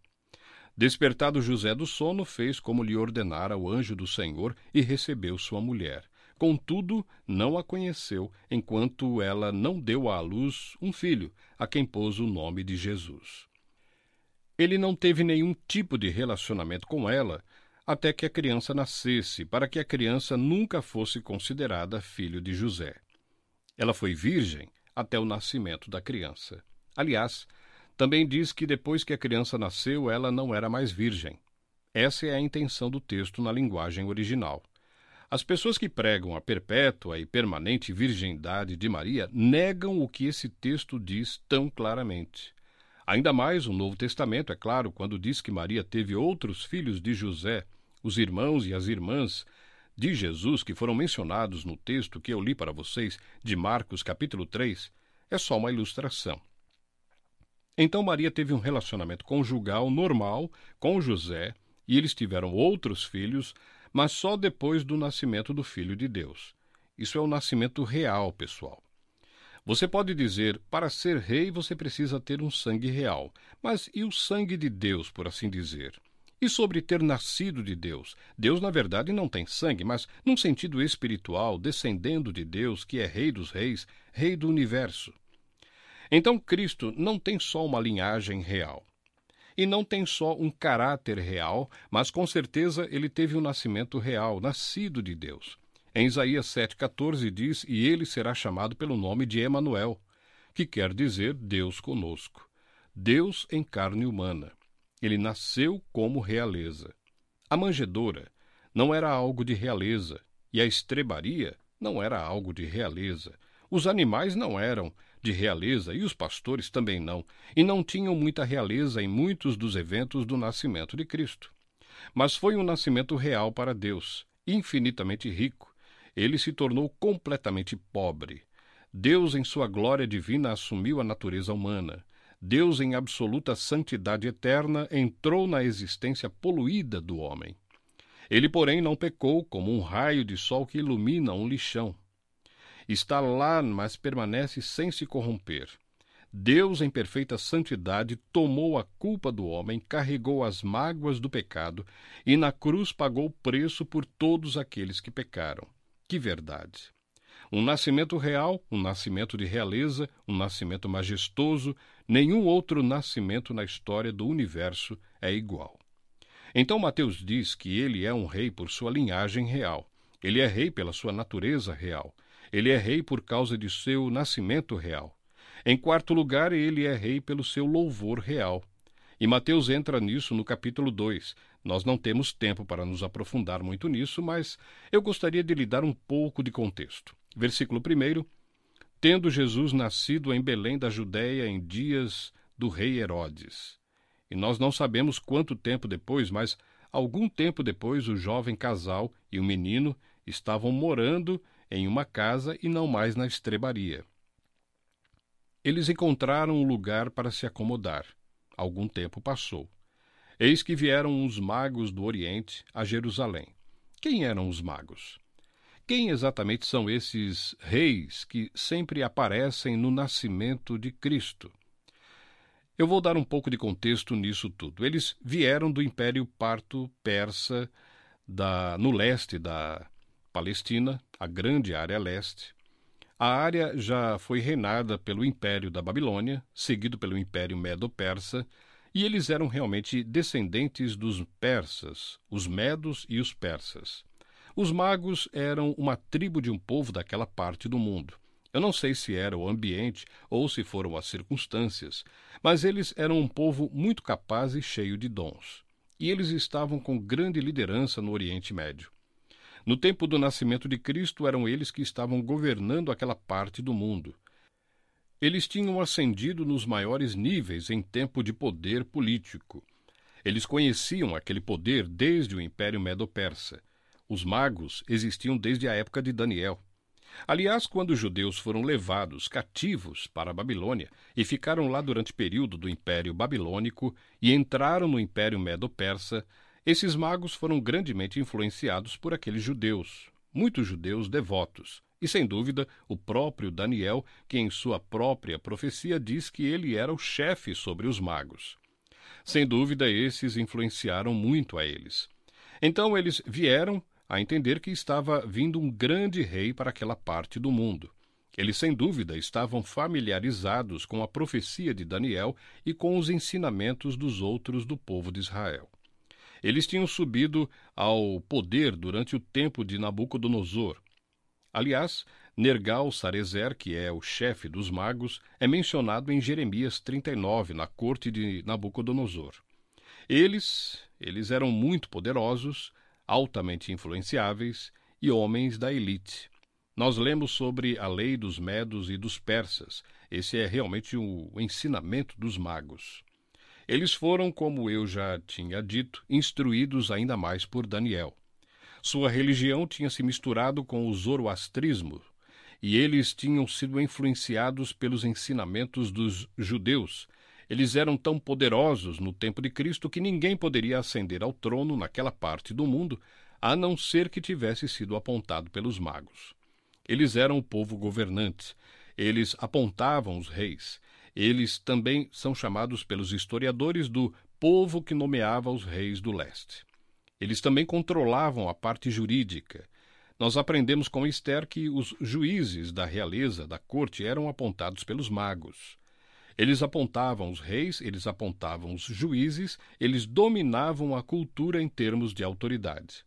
Despertado José do sono, fez como lhe ordenara o anjo do Senhor e recebeu sua mulher. Contudo, não a conheceu, enquanto ela não deu à luz um filho, a quem pôs o nome de Jesus. Ele não teve nenhum tipo de relacionamento com ela até que a criança nascesse, para que a criança nunca fosse considerada filho de José. Ela foi virgem até o nascimento da criança. Aliás, também diz que depois que a criança nasceu, ela não era mais virgem. Essa é a intenção do texto na linguagem original. As pessoas que pregam a perpétua e permanente virgindade de Maria negam o que esse texto diz tão claramente. Ainda mais o Novo Testamento, é claro, quando diz que Maria teve outros filhos de José, os irmãos e as irmãs de Jesus que foram mencionados no texto que eu li para vocês de Marcos capítulo 3 é só uma ilustração. Então Maria teve um relacionamento conjugal normal com José e eles tiveram outros filhos, mas só depois do nascimento do Filho de Deus. Isso é o nascimento real, pessoal. Você pode dizer, para ser rei você precisa ter um sangue real, mas e o sangue de Deus, por assim dizer? E sobre ter nascido de Deus. Deus, na verdade, não tem sangue, mas, num sentido espiritual, descendendo de Deus, que é Rei dos Reis, Rei do universo. Então, Cristo não tem só uma linhagem real. E não tem só um caráter real, mas com certeza ele teve um nascimento real, nascido de Deus. Em Isaías 7,14 diz: E ele será chamado pelo nome de Emanuel, que quer dizer Deus conosco. Deus em carne humana. Ele nasceu como realeza. A manjedoura não era algo de realeza, e a estrebaria não era algo de realeza. Os animais não eram de realeza e os pastores também não, e não tinham muita realeza em muitos dos eventos do nascimento de Cristo. Mas foi um nascimento real para Deus, infinitamente rico. Ele se tornou completamente pobre. Deus, em sua glória divina, assumiu a natureza humana. Deus, em absoluta santidade eterna, entrou na existência poluída do homem. Ele, porém, não pecou como um raio de sol que ilumina um lixão. Está lá, mas permanece sem se corromper. Deus, em perfeita santidade, tomou a culpa do homem, carregou as mágoas do pecado e na cruz pagou o preço por todos aqueles que pecaram. Que verdade! Um nascimento real, um nascimento de realeza, um nascimento majestoso, nenhum outro nascimento na história do universo é igual. Então Mateus diz que ele é um rei por sua linhagem real. Ele é rei pela sua natureza real. Ele é rei por causa de seu nascimento real. Em quarto lugar, ele é rei pelo seu louvor real. E Mateus entra nisso no capítulo 2. Nós não temos tempo para nos aprofundar muito nisso, mas eu gostaria de lhe dar um pouco de contexto. Versículo 1: Tendo Jesus nascido em Belém da Judéia em dias do rei Herodes. E nós não sabemos quanto tempo depois, mas algum tempo depois o jovem casal e o menino estavam morando em uma casa e não mais na estrebaria. Eles encontraram um lugar para se acomodar. Algum tempo passou. Eis que vieram os magos do Oriente a Jerusalém. Quem eram os magos? Quem exatamente são esses reis que sempre aparecem no nascimento de Cristo? Eu vou dar um pouco de contexto nisso tudo. Eles vieram do Império Parto-Persa da, no leste da Palestina, a grande área leste, a área já foi reinada pelo Império da Babilônia, seguido pelo Império Medo-Persa, e eles eram realmente descendentes dos persas, os medos e os persas. Os magos eram uma tribo de um povo daquela parte do mundo. Eu não sei se era o ambiente ou se foram as circunstâncias, mas eles eram um povo muito capaz e cheio de dons. E eles estavam com grande liderança no Oriente Médio. No tempo do nascimento de Cristo, eram eles que estavam governando aquela parte do mundo. Eles tinham ascendido nos maiores níveis em tempo de poder político. Eles conheciam aquele poder desde o Império Medo-Persa. Os magos existiam desde a época de Daniel. Aliás, quando os judeus foram levados cativos para a Babilônia e ficaram lá durante o período do Império Babilônico e entraram no Império Medo-Persa, esses magos foram grandemente influenciados por aqueles judeus, muitos judeus devotos, e sem dúvida o próprio Daniel, que em sua própria profecia diz que ele era o chefe sobre os magos. Sem dúvida, esses influenciaram muito a eles. Então eles vieram a entender que estava vindo um grande rei para aquela parte do mundo. Eles, sem dúvida, estavam familiarizados com a profecia de Daniel e com os ensinamentos dos outros do povo de Israel. Eles tinham subido ao poder durante o tempo de Nabucodonosor. Aliás, Nergal-Sarezer, que é o chefe dos magos, é mencionado em Jeremias 39, na corte de Nabucodonosor. Eles, eles eram muito poderosos, altamente influenciáveis e homens da elite. Nós lemos sobre a lei dos medos e dos persas. Esse é realmente o ensinamento dos magos. Eles foram, como eu já tinha dito, instruídos ainda mais por Daniel. Sua religião tinha se misturado com o zoroastrismo, e eles tinham sido influenciados pelos ensinamentos dos judeus. Eles eram tão poderosos no tempo de Cristo que ninguém poderia ascender ao trono naquela parte do mundo, a não ser que tivesse sido apontado pelos magos. Eles eram o povo governante, eles apontavam os reis, eles também são chamados pelos historiadores do povo que nomeava os reis do leste. Eles também controlavam a parte jurídica. Nós aprendemos com Esther que os juízes da realeza, da corte, eram apontados pelos magos. Eles apontavam os reis, eles apontavam os juízes, eles dominavam a cultura em termos de autoridade.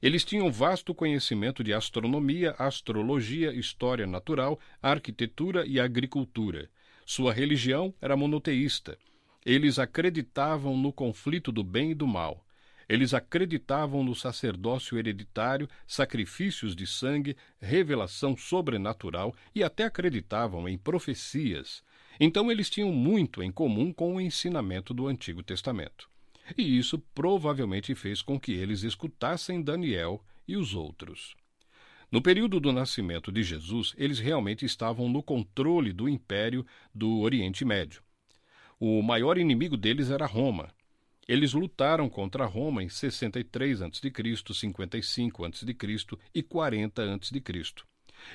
Eles tinham vasto conhecimento de astronomia, astrologia, história natural, arquitetura e agricultura. Sua religião era monoteísta. Eles acreditavam no conflito do bem e do mal. Eles acreditavam no sacerdócio hereditário, sacrifícios de sangue, revelação sobrenatural e até acreditavam em profecias. Então eles tinham muito em comum com o ensinamento do Antigo Testamento. E isso provavelmente fez com que eles escutassem Daniel e os outros. No período do nascimento de Jesus, eles realmente estavam no controle do império do Oriente Médio. O maior inimigo deles era Roma, eles lutaram contra Roma em 63 a.C., 55 a.C. e 40 a.C.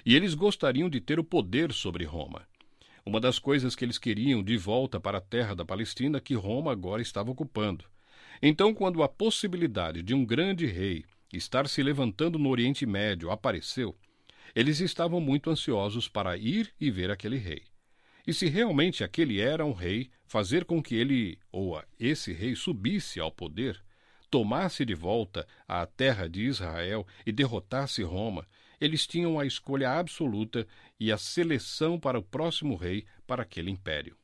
E eles gostariam de ter o poder sobre Roma. Uma das coisas que eles queriam de volta para a terra da Palestina que Roma agora estava ocupando. Então, quando a possibilidade de um grande rei estar se levantando no Oriente Médio apareceu, eles estavam muito ansiosos para ir e ver aquele rei. E se realmente aquele era um rei, fazer com que ele ou esse rei subisse ao poder, tomasse de volta a terra de Israel e derrotasse Roma, eles tinham a escolha absoluta e a seleção para o próximo rei para aquele império.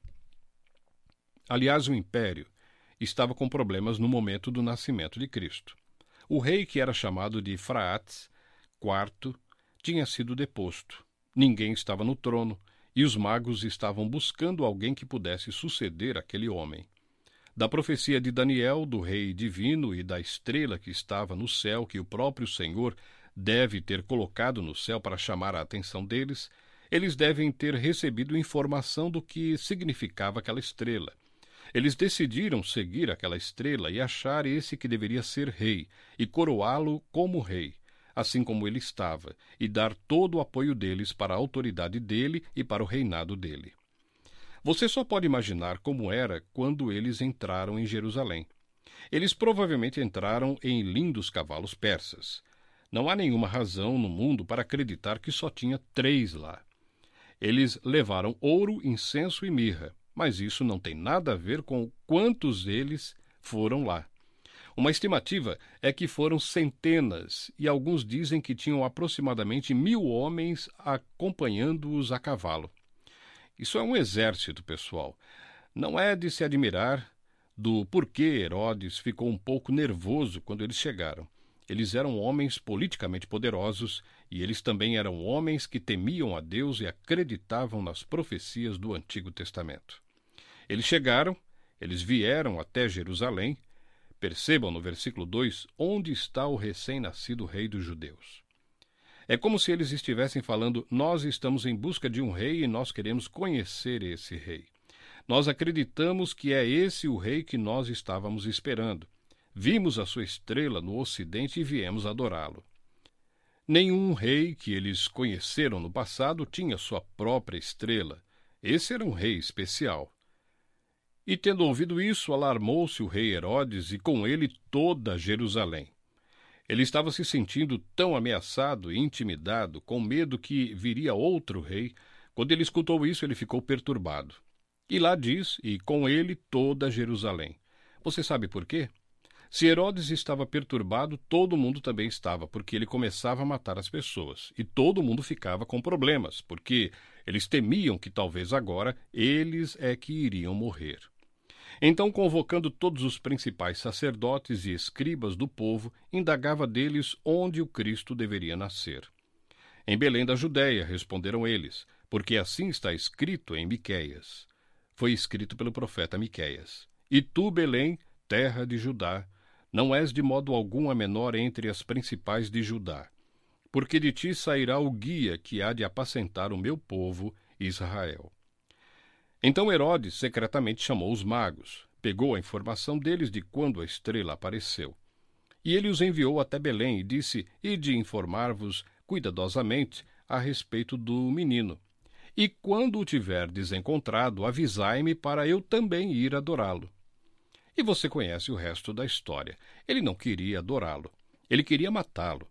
Aliás, o império estava com problemas no momento do nascimento de Cristo. O rei, que era chamado de Fraates IV, tinha sido deposto. Ninguém estava no trono e os magos estavam buscando alguém que pudesse suceder aquele homem. Da profecia de Daniel, do rei divino e da estrela que estava no céu, que o próprio Senhor deve ter colocado no céu para chamar a atenção deles, eles devem ter recebido informação do que significava aquela estrela. Eles decidiram seguir aquela estrela e achar esse que deveria ser rei, e coroá-lo como rei assim como ele estava, e dar todo o apoio deles para a autoridade dele e para o reinado dele. Você só pode imaginar como era quando eles entraram em Jerusalém. Eles provavelmente entraram em lindos cavalos persas. Não há nenhuma razão no mundo para acreditar que só tinha três lá. Eles levaram ouro, incenso e mirra, mas isso não tem nada a ver com quantos deles foram lá. Uma estimativa é que foram centenas, e alguns dizem que tinham aproximadamente mil homens acompanhando-os a cavalo. Isso é um exército, pessoal. Não é de se admirar do porquê Herodes ficou um pouco nervoso quando eles chegaram. Eles eram homens politicamente poderosos e eles também eram homens que temiam a Deus e acreditavam nas profecias do Antigo Testamento. Eles chegaram, eles vieram até Jerusalém Percebam no versículo 2 onde está o recém-nascido rei dos judeus. É como se eles estivessem falando: Nós estamos em busca de um rei e nós queremos conhecer esse rei. Nós acreditamos que é esse o rei que nós estávamos esperando. Vimos a sua estrela no ocidente e viemos adorá-lo. Nenhum rei que eles conheceram no passado tinha sua própria estrela. Esse era um rei especial. E tendo ouvido isso, alarmou-se o rei Herodes e com ele toda Jerusalém. Ele estava se sentindo tão ameaçado e intimidado, com medo que viria outro rei. Quando ele escutou isso, ele ficou perturbado. E lá diz, e com ele toda Jerusalém. Você sabe por quê? Se Herodes estava perturbado, todo mundo também estava, porque ele começava a matar as pessoas. E todo mundo ficava com problemas, porque eles temiam que talvez agora eles é que iriam morrer. Então, convocando todos os principais sacerdotes e escribas do povo, indagava deles onde o Cristo deveria nascer. Em Belém da Judéia, responderam eles, porque assim está escrito em Miqueias. Foi escrito pelo profeta Miqueias. E tu, Belém, terra de Judá, não és de modo algum a menor entre as principais de Judá, porque de ti sairá o guia que há de apacentar o meu povo, Israel. Então Herodes secretamente chamou os magos, pegou a informação deles de quando a estrela apareceu. E ele os enviou até Belém e disse: Ide informar-vos cuidadosamente a respeito do menino. E quando o tiverdes encontrado, avisai-me para eu também ir adorá-lo. E você conhece o resto da história. Ele não queria adorá-lo, ele queria matá-lo.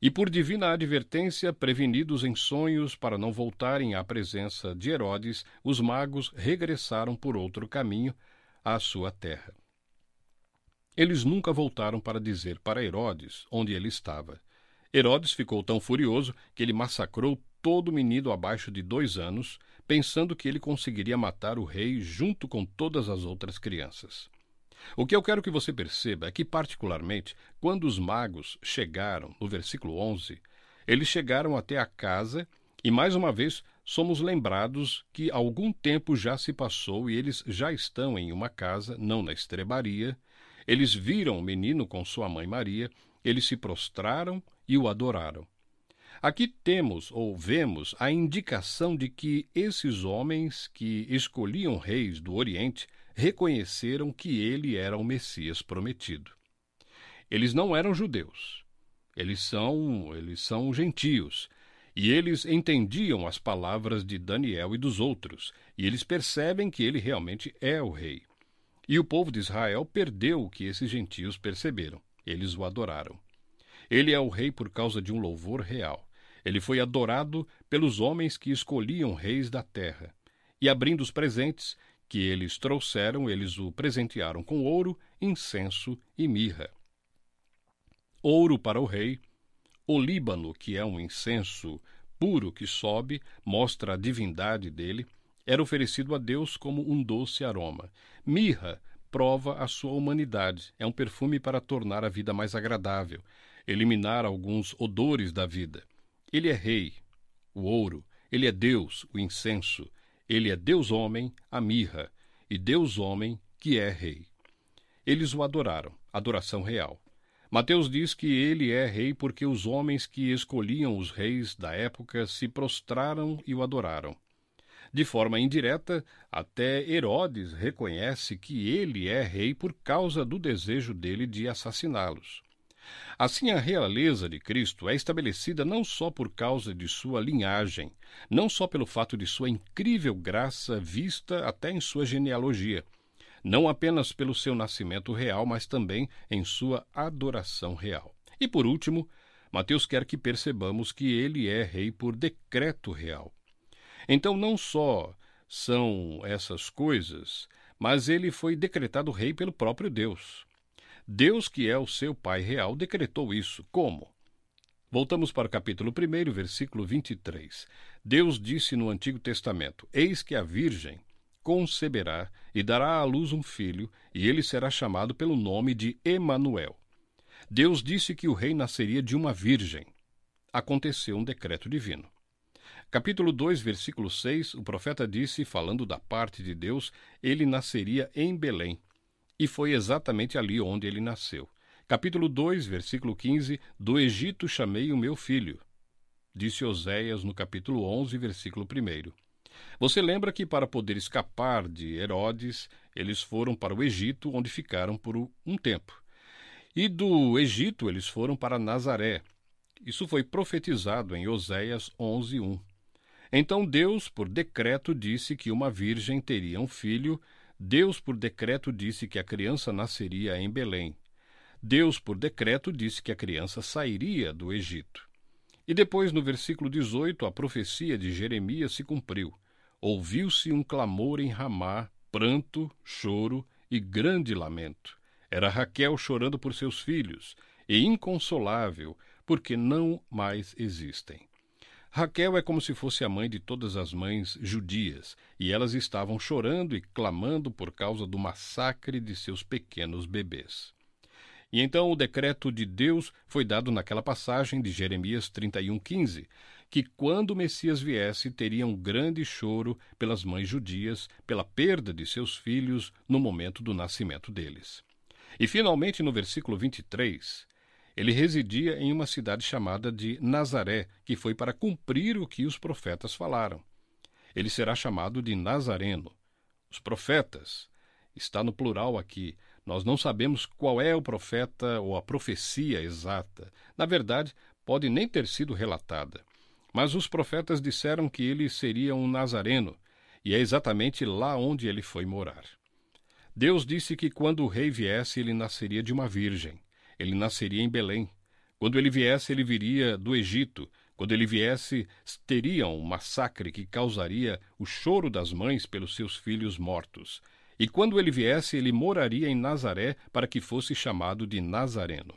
E por divina advertência, prevenidos em sonhos para não voltarem à presença de Herodes, os magos regressaram por outro caminho à sua terra. Eles nunca voltaram para dizer para Herodes onde ele estava. Herodes ficou tão furioso que ele massacrou todo menino abaixo de dois anos, pensando que ele conseguiria matar o rei junto com todas as outras crianças. O que eu quero que você perceba é que, particularmente, quando os magos chegaram, no versículo 11, eles chegaram até a casa e, mais uma vez, somos lembrados que algum tempo já se passou e eles já estão em uma casa, não na estrebaria. Eles viram o menino com sua mãe Maria, eles se prostraram e o adoraram. Aqui temos ou vemos a indicação de que esses homens que escolhiam reis do Oriente reconheceram que ele era o Messias prometido. Eles não eram judeus. Eles são, eles são gentios. E eles entendiam as palavras de Daniel e dos outros, e eles percebem que ele realmente é o rei. E o povo de Israel perdeu o que esses gentios perceberam. Eles o adoraram. Ele é o rei por causa de um louvor real. Ele foi adorado pelos homens que escolhiam reis da terra. E abrindo os presentes, que eles trouxeram, eles o presentearam com ouro, incenso e mirra. Ouro para o rei, o Líbano, que é um incenso puro que sobe, mostra a divindade dele, era oferecido a Deus como um doce aroma. Mirra prova a sua humanidade, é um perfume para tornar a vida mais agradável, eliminar alguns odores da vida. Ele é rei, o ouro, ele é Deus, o incenso, ele é Deus-homem, a mirra, e Deus-homem, que é rei. Eles o adoraram, adoração real. Mateus diz que ele é rei porque os homens que escolhiam os reis da época se prostraram e o adoraram. De forma indireta, até Herodes reconhece que ele é rei por causa do desejo dele de assassiná-los. Assim, a realeza de Cristo é estabelecida não só por causa de sua linhagem, não só pelo fato de sua incrível graça vista até em sua genealogia, não apenas pelo seu nascimento real, mas também em sua adoração real. E por último, Mateus quer que percebamos que ele é rei por decreto real. Então, não só são essas coisas, mas ele foi decretado rei pelo próprio Deus. Deus, que é o seu Pai real, decretou isso. Como? Voltamos para o capítulo 1, versículo 23. Deus disse no Antigo Testamento: Eis que a Virgem conceberá e dará à luz um filho, e ele será chamado pelo nome de Emanuel. Deus disse que o rei nasceria de uma virgem. Aconteceu um decreto divino. Capítulo 2, versículo 6, o profeta disse, falando da parte de Deus, ele nasceria em Belém, e foi exatamente ali onde ele nasceu. Capítulo 2, versículo 15: Do Egito chamei o meu filho. Disse Oséias no capítulo 11, versículo 1. Você lembra que para poder escapar de Herodes, eles foram para o Egito, onde ficaram por um tempo. E do Egito eles foram para Nazaré. Isso foi profetizado em Oséias 11:1. Então Deus, por decreto, disse que uma virgem teria um filho Deus, por decreto, disse que a criança nasceria em Belém. Deus, por decreto, disse que a criança sairia do Egito. E depois, no versículo 18, a profecia de Jeremias se cumpriu. Ouviu-se um clamor em Ramá, pranto, choro e grande lamento. Era Raquel chorando por seus filhos, e inconsolável, porque não mais existem. Raquel é como se fosse a mãe de todas as mães judias, e elas estavam chorando e clamando por causa do massacre de seus pequenos bebês. E então o decreto de Deus foi dado naquela passagem de Jeremias 31:15, que quando o Messias viesse teria um grande choro pelas mães judias pela perda de seus filhos no momento do nascimento deles. E finalmente no versículo 23, ele residia em uma cidade chamada de Nazaré, que foi para cumprir o que os profetas falaram. Ele será chamado de Nazareno. Os profetas, está no plural aqui, nós não sabemos qual é o profeta ou a profecia exata. Na verdade, pode nem ter sido relatada. Mas os profetas disseram que ele seria um nazareno, e é exatamente lá onde ele foi morar. Deus disse que quando o rei viesse, ele nasceria de uma virgem. Ele nasceria em Belém. Quando ele viesse, ele viria do Egito. Quando ele viesse, teria um massacre que causaria o choro das mães pelos seus filhos mortos. E quando ele viesse, ele moraria em Nazaré para que fosse chamado de Nazareno.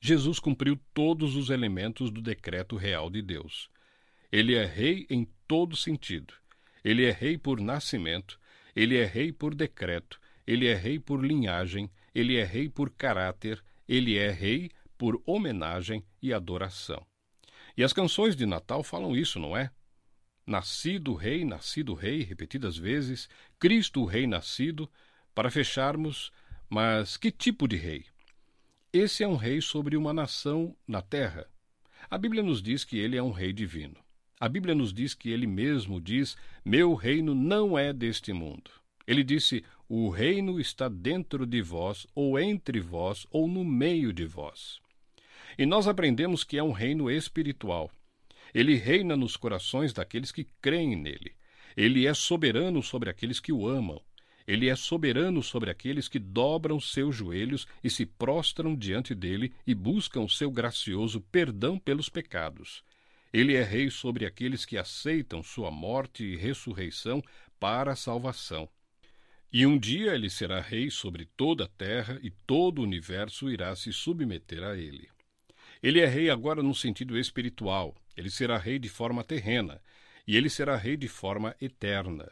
Jesus cumpriu todos os elementos do decreto real de Deus. Ele é rei em todo sentido. Ele é rei por nascimento, ele é rei por decreto, ele é rei por linhagem, ele é rei por caráter, ele é rei por homenagem e adoração. E as canções de Natal falam isso, não é? Nascido rei, nascido rei, repetidas vezes, Cristo o rei nascido, para fecharmos, mas que tipo de rei? Esse é um rei sobre uma nação na terra. A Bíblia nos diz que ele é um rei divino. A Bíblia nos diz que ele mesmo diz: Meu reino não é deste mundo. Ele disse: O reino está dentro de vós, ou entre vós, ou no meio de vós. E nós aprendemos que é um reino espiritual. Ele reina nos corações daqueles que creem nele. Ele é soberano sobre aqueles que o amam. Ele é soberano sobre aqueles que dobram seus joelhos e se prostram diante dele e buscam seu gracioso perdão pelos pecados. Ele é rei sobre aqueles que aceitam sua morte e ressurreição para a salvação. E um dia ele será rei sobre toda a terra e todo o universo irá se submeter a ele. Ele é rei agora no sentido espiritual, ele será rei de forma terrena, e ele será rei de forma eterna.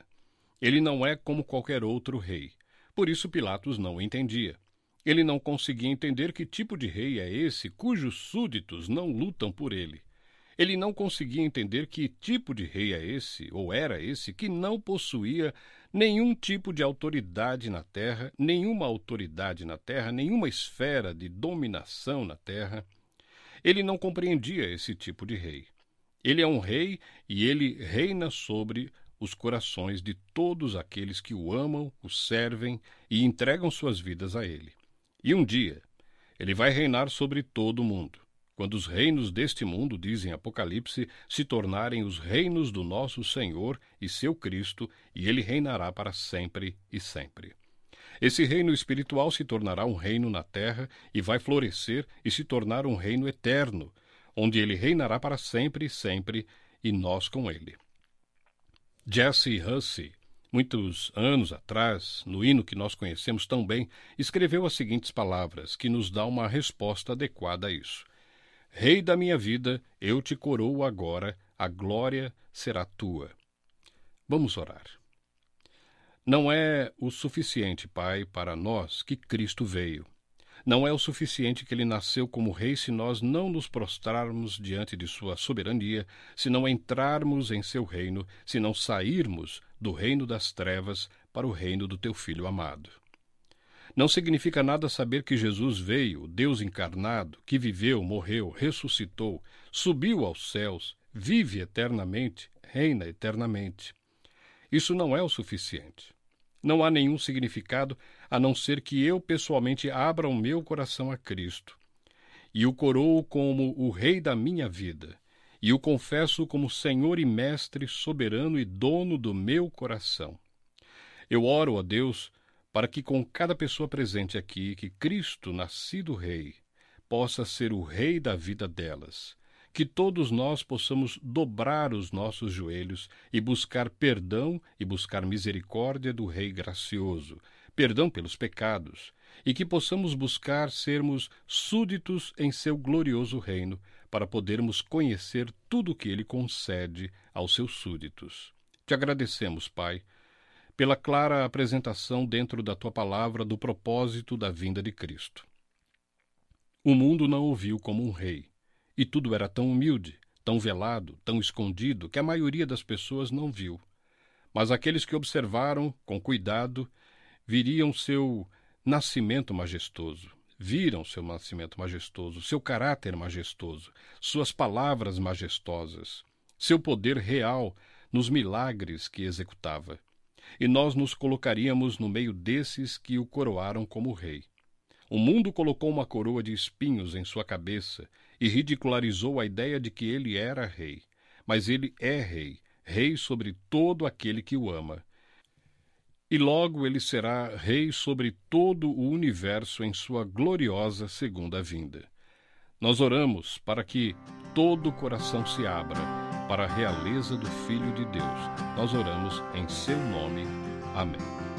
Ele não é como qualquer outro rei. Por isso Pilatos não entendia. Ele não conseguia entender que tipo de rei é esse cujos súditos não lutam por ele. Ele não conseguia entender que tipo de rei é esse, ou era esse, que não possuía nenhum tipo de autoridade na terra, nenhuma autoridade na terra, nenhuma esfera de dominação na terra. Ele não compreendia esse tipo de rei. Ele é um rei e ele reina sobre os corações de todos aqueles que o amam, o servem e entregam suas vidas a ele. E um dia, ele vai reinar sobre todo o mundo. Quando os reinos deste mundo, dizem Apocalipse, se tornarem os reinos do nosso Senhor e seu Cristo, e ele reinará para sempre e sempre. Esse reino espiritual se tornará um reino na terra e vai florescer e se tornar um reino eterno, onde ele reinará para sempre e sempre, e nós com ele. Jesse Hussey, muitos anos atrás, no hino que nós conhecemos tão bem, escreveu as seguintes palavras, que nos dá uma resposta adequada a isso. Rei da minha vida, eu te coroo agora, a glória será tua. Vamos orar. Não é o suficiente, Pai, para nós que Cristo veio. Não é o suficiente que ele nasceu como rei se nós não nos prostrarmos diante de sua soberania, se não entrarmos em seu reino, se não sairmos do reino das trevas para o reino do teu filho amado. Não significa nada saber que Jesus veio, Deus encarnado, que viveu, morreu, ressuscitou, subiu aos céus, vive eternamente, reina eternamente. Isso não é o suficiente. Não há nenhum significado a não ser que eu pessoalmente abra o meu coração a Cristo e o coroo como o Rei da minha vida, e o confesso como Senhor e Mestre soberano e dono do meu coração. Eu oro a Deus para que com cada pessoa presente aqui, que Cristo, nascido Rei, possa ser o Rei da vida delas, que todos nós possamos dobrar os nossos joelhos e buscar perdão e buscar misericórdia do Rei gracioso, perdão pelos pecados, e que possamos buscar sermos súditos em seu glorioso reino, para podermos conhecer tudo o que ele concede aos seus súditos. Te agradecemos, Pai, pela clara apresentação dentro da tua palavra do propósito da vinda de Cristo. O mundo não ouviu como um rei, e tudo era tão humilde, tão velado, tão escondido, que a maioria das pessoas não viu. Mas aqueles que observaram com cuidado viriam seu nascimento majestoso, viram seu nascimento majestoso, seu caráter majestoso, suas palavras majestosas, seu poder real nos milagres que executava. E nós nos colocaríamos no meio desses que o coroaram como rei. O mundo colocou uma coroa de espinhos em sua cabeça e ridicularizou a ideia de que ele era rei. Mas ele é rei, rei sobre todo aquele que o ama. E logo ele será rei sobre todo o universo em sua gloriosa segunda vinda. Nós oramos para que todo o coração se abra para a realeza do Filho de Deus. Nós oramos em seu nome. Amém.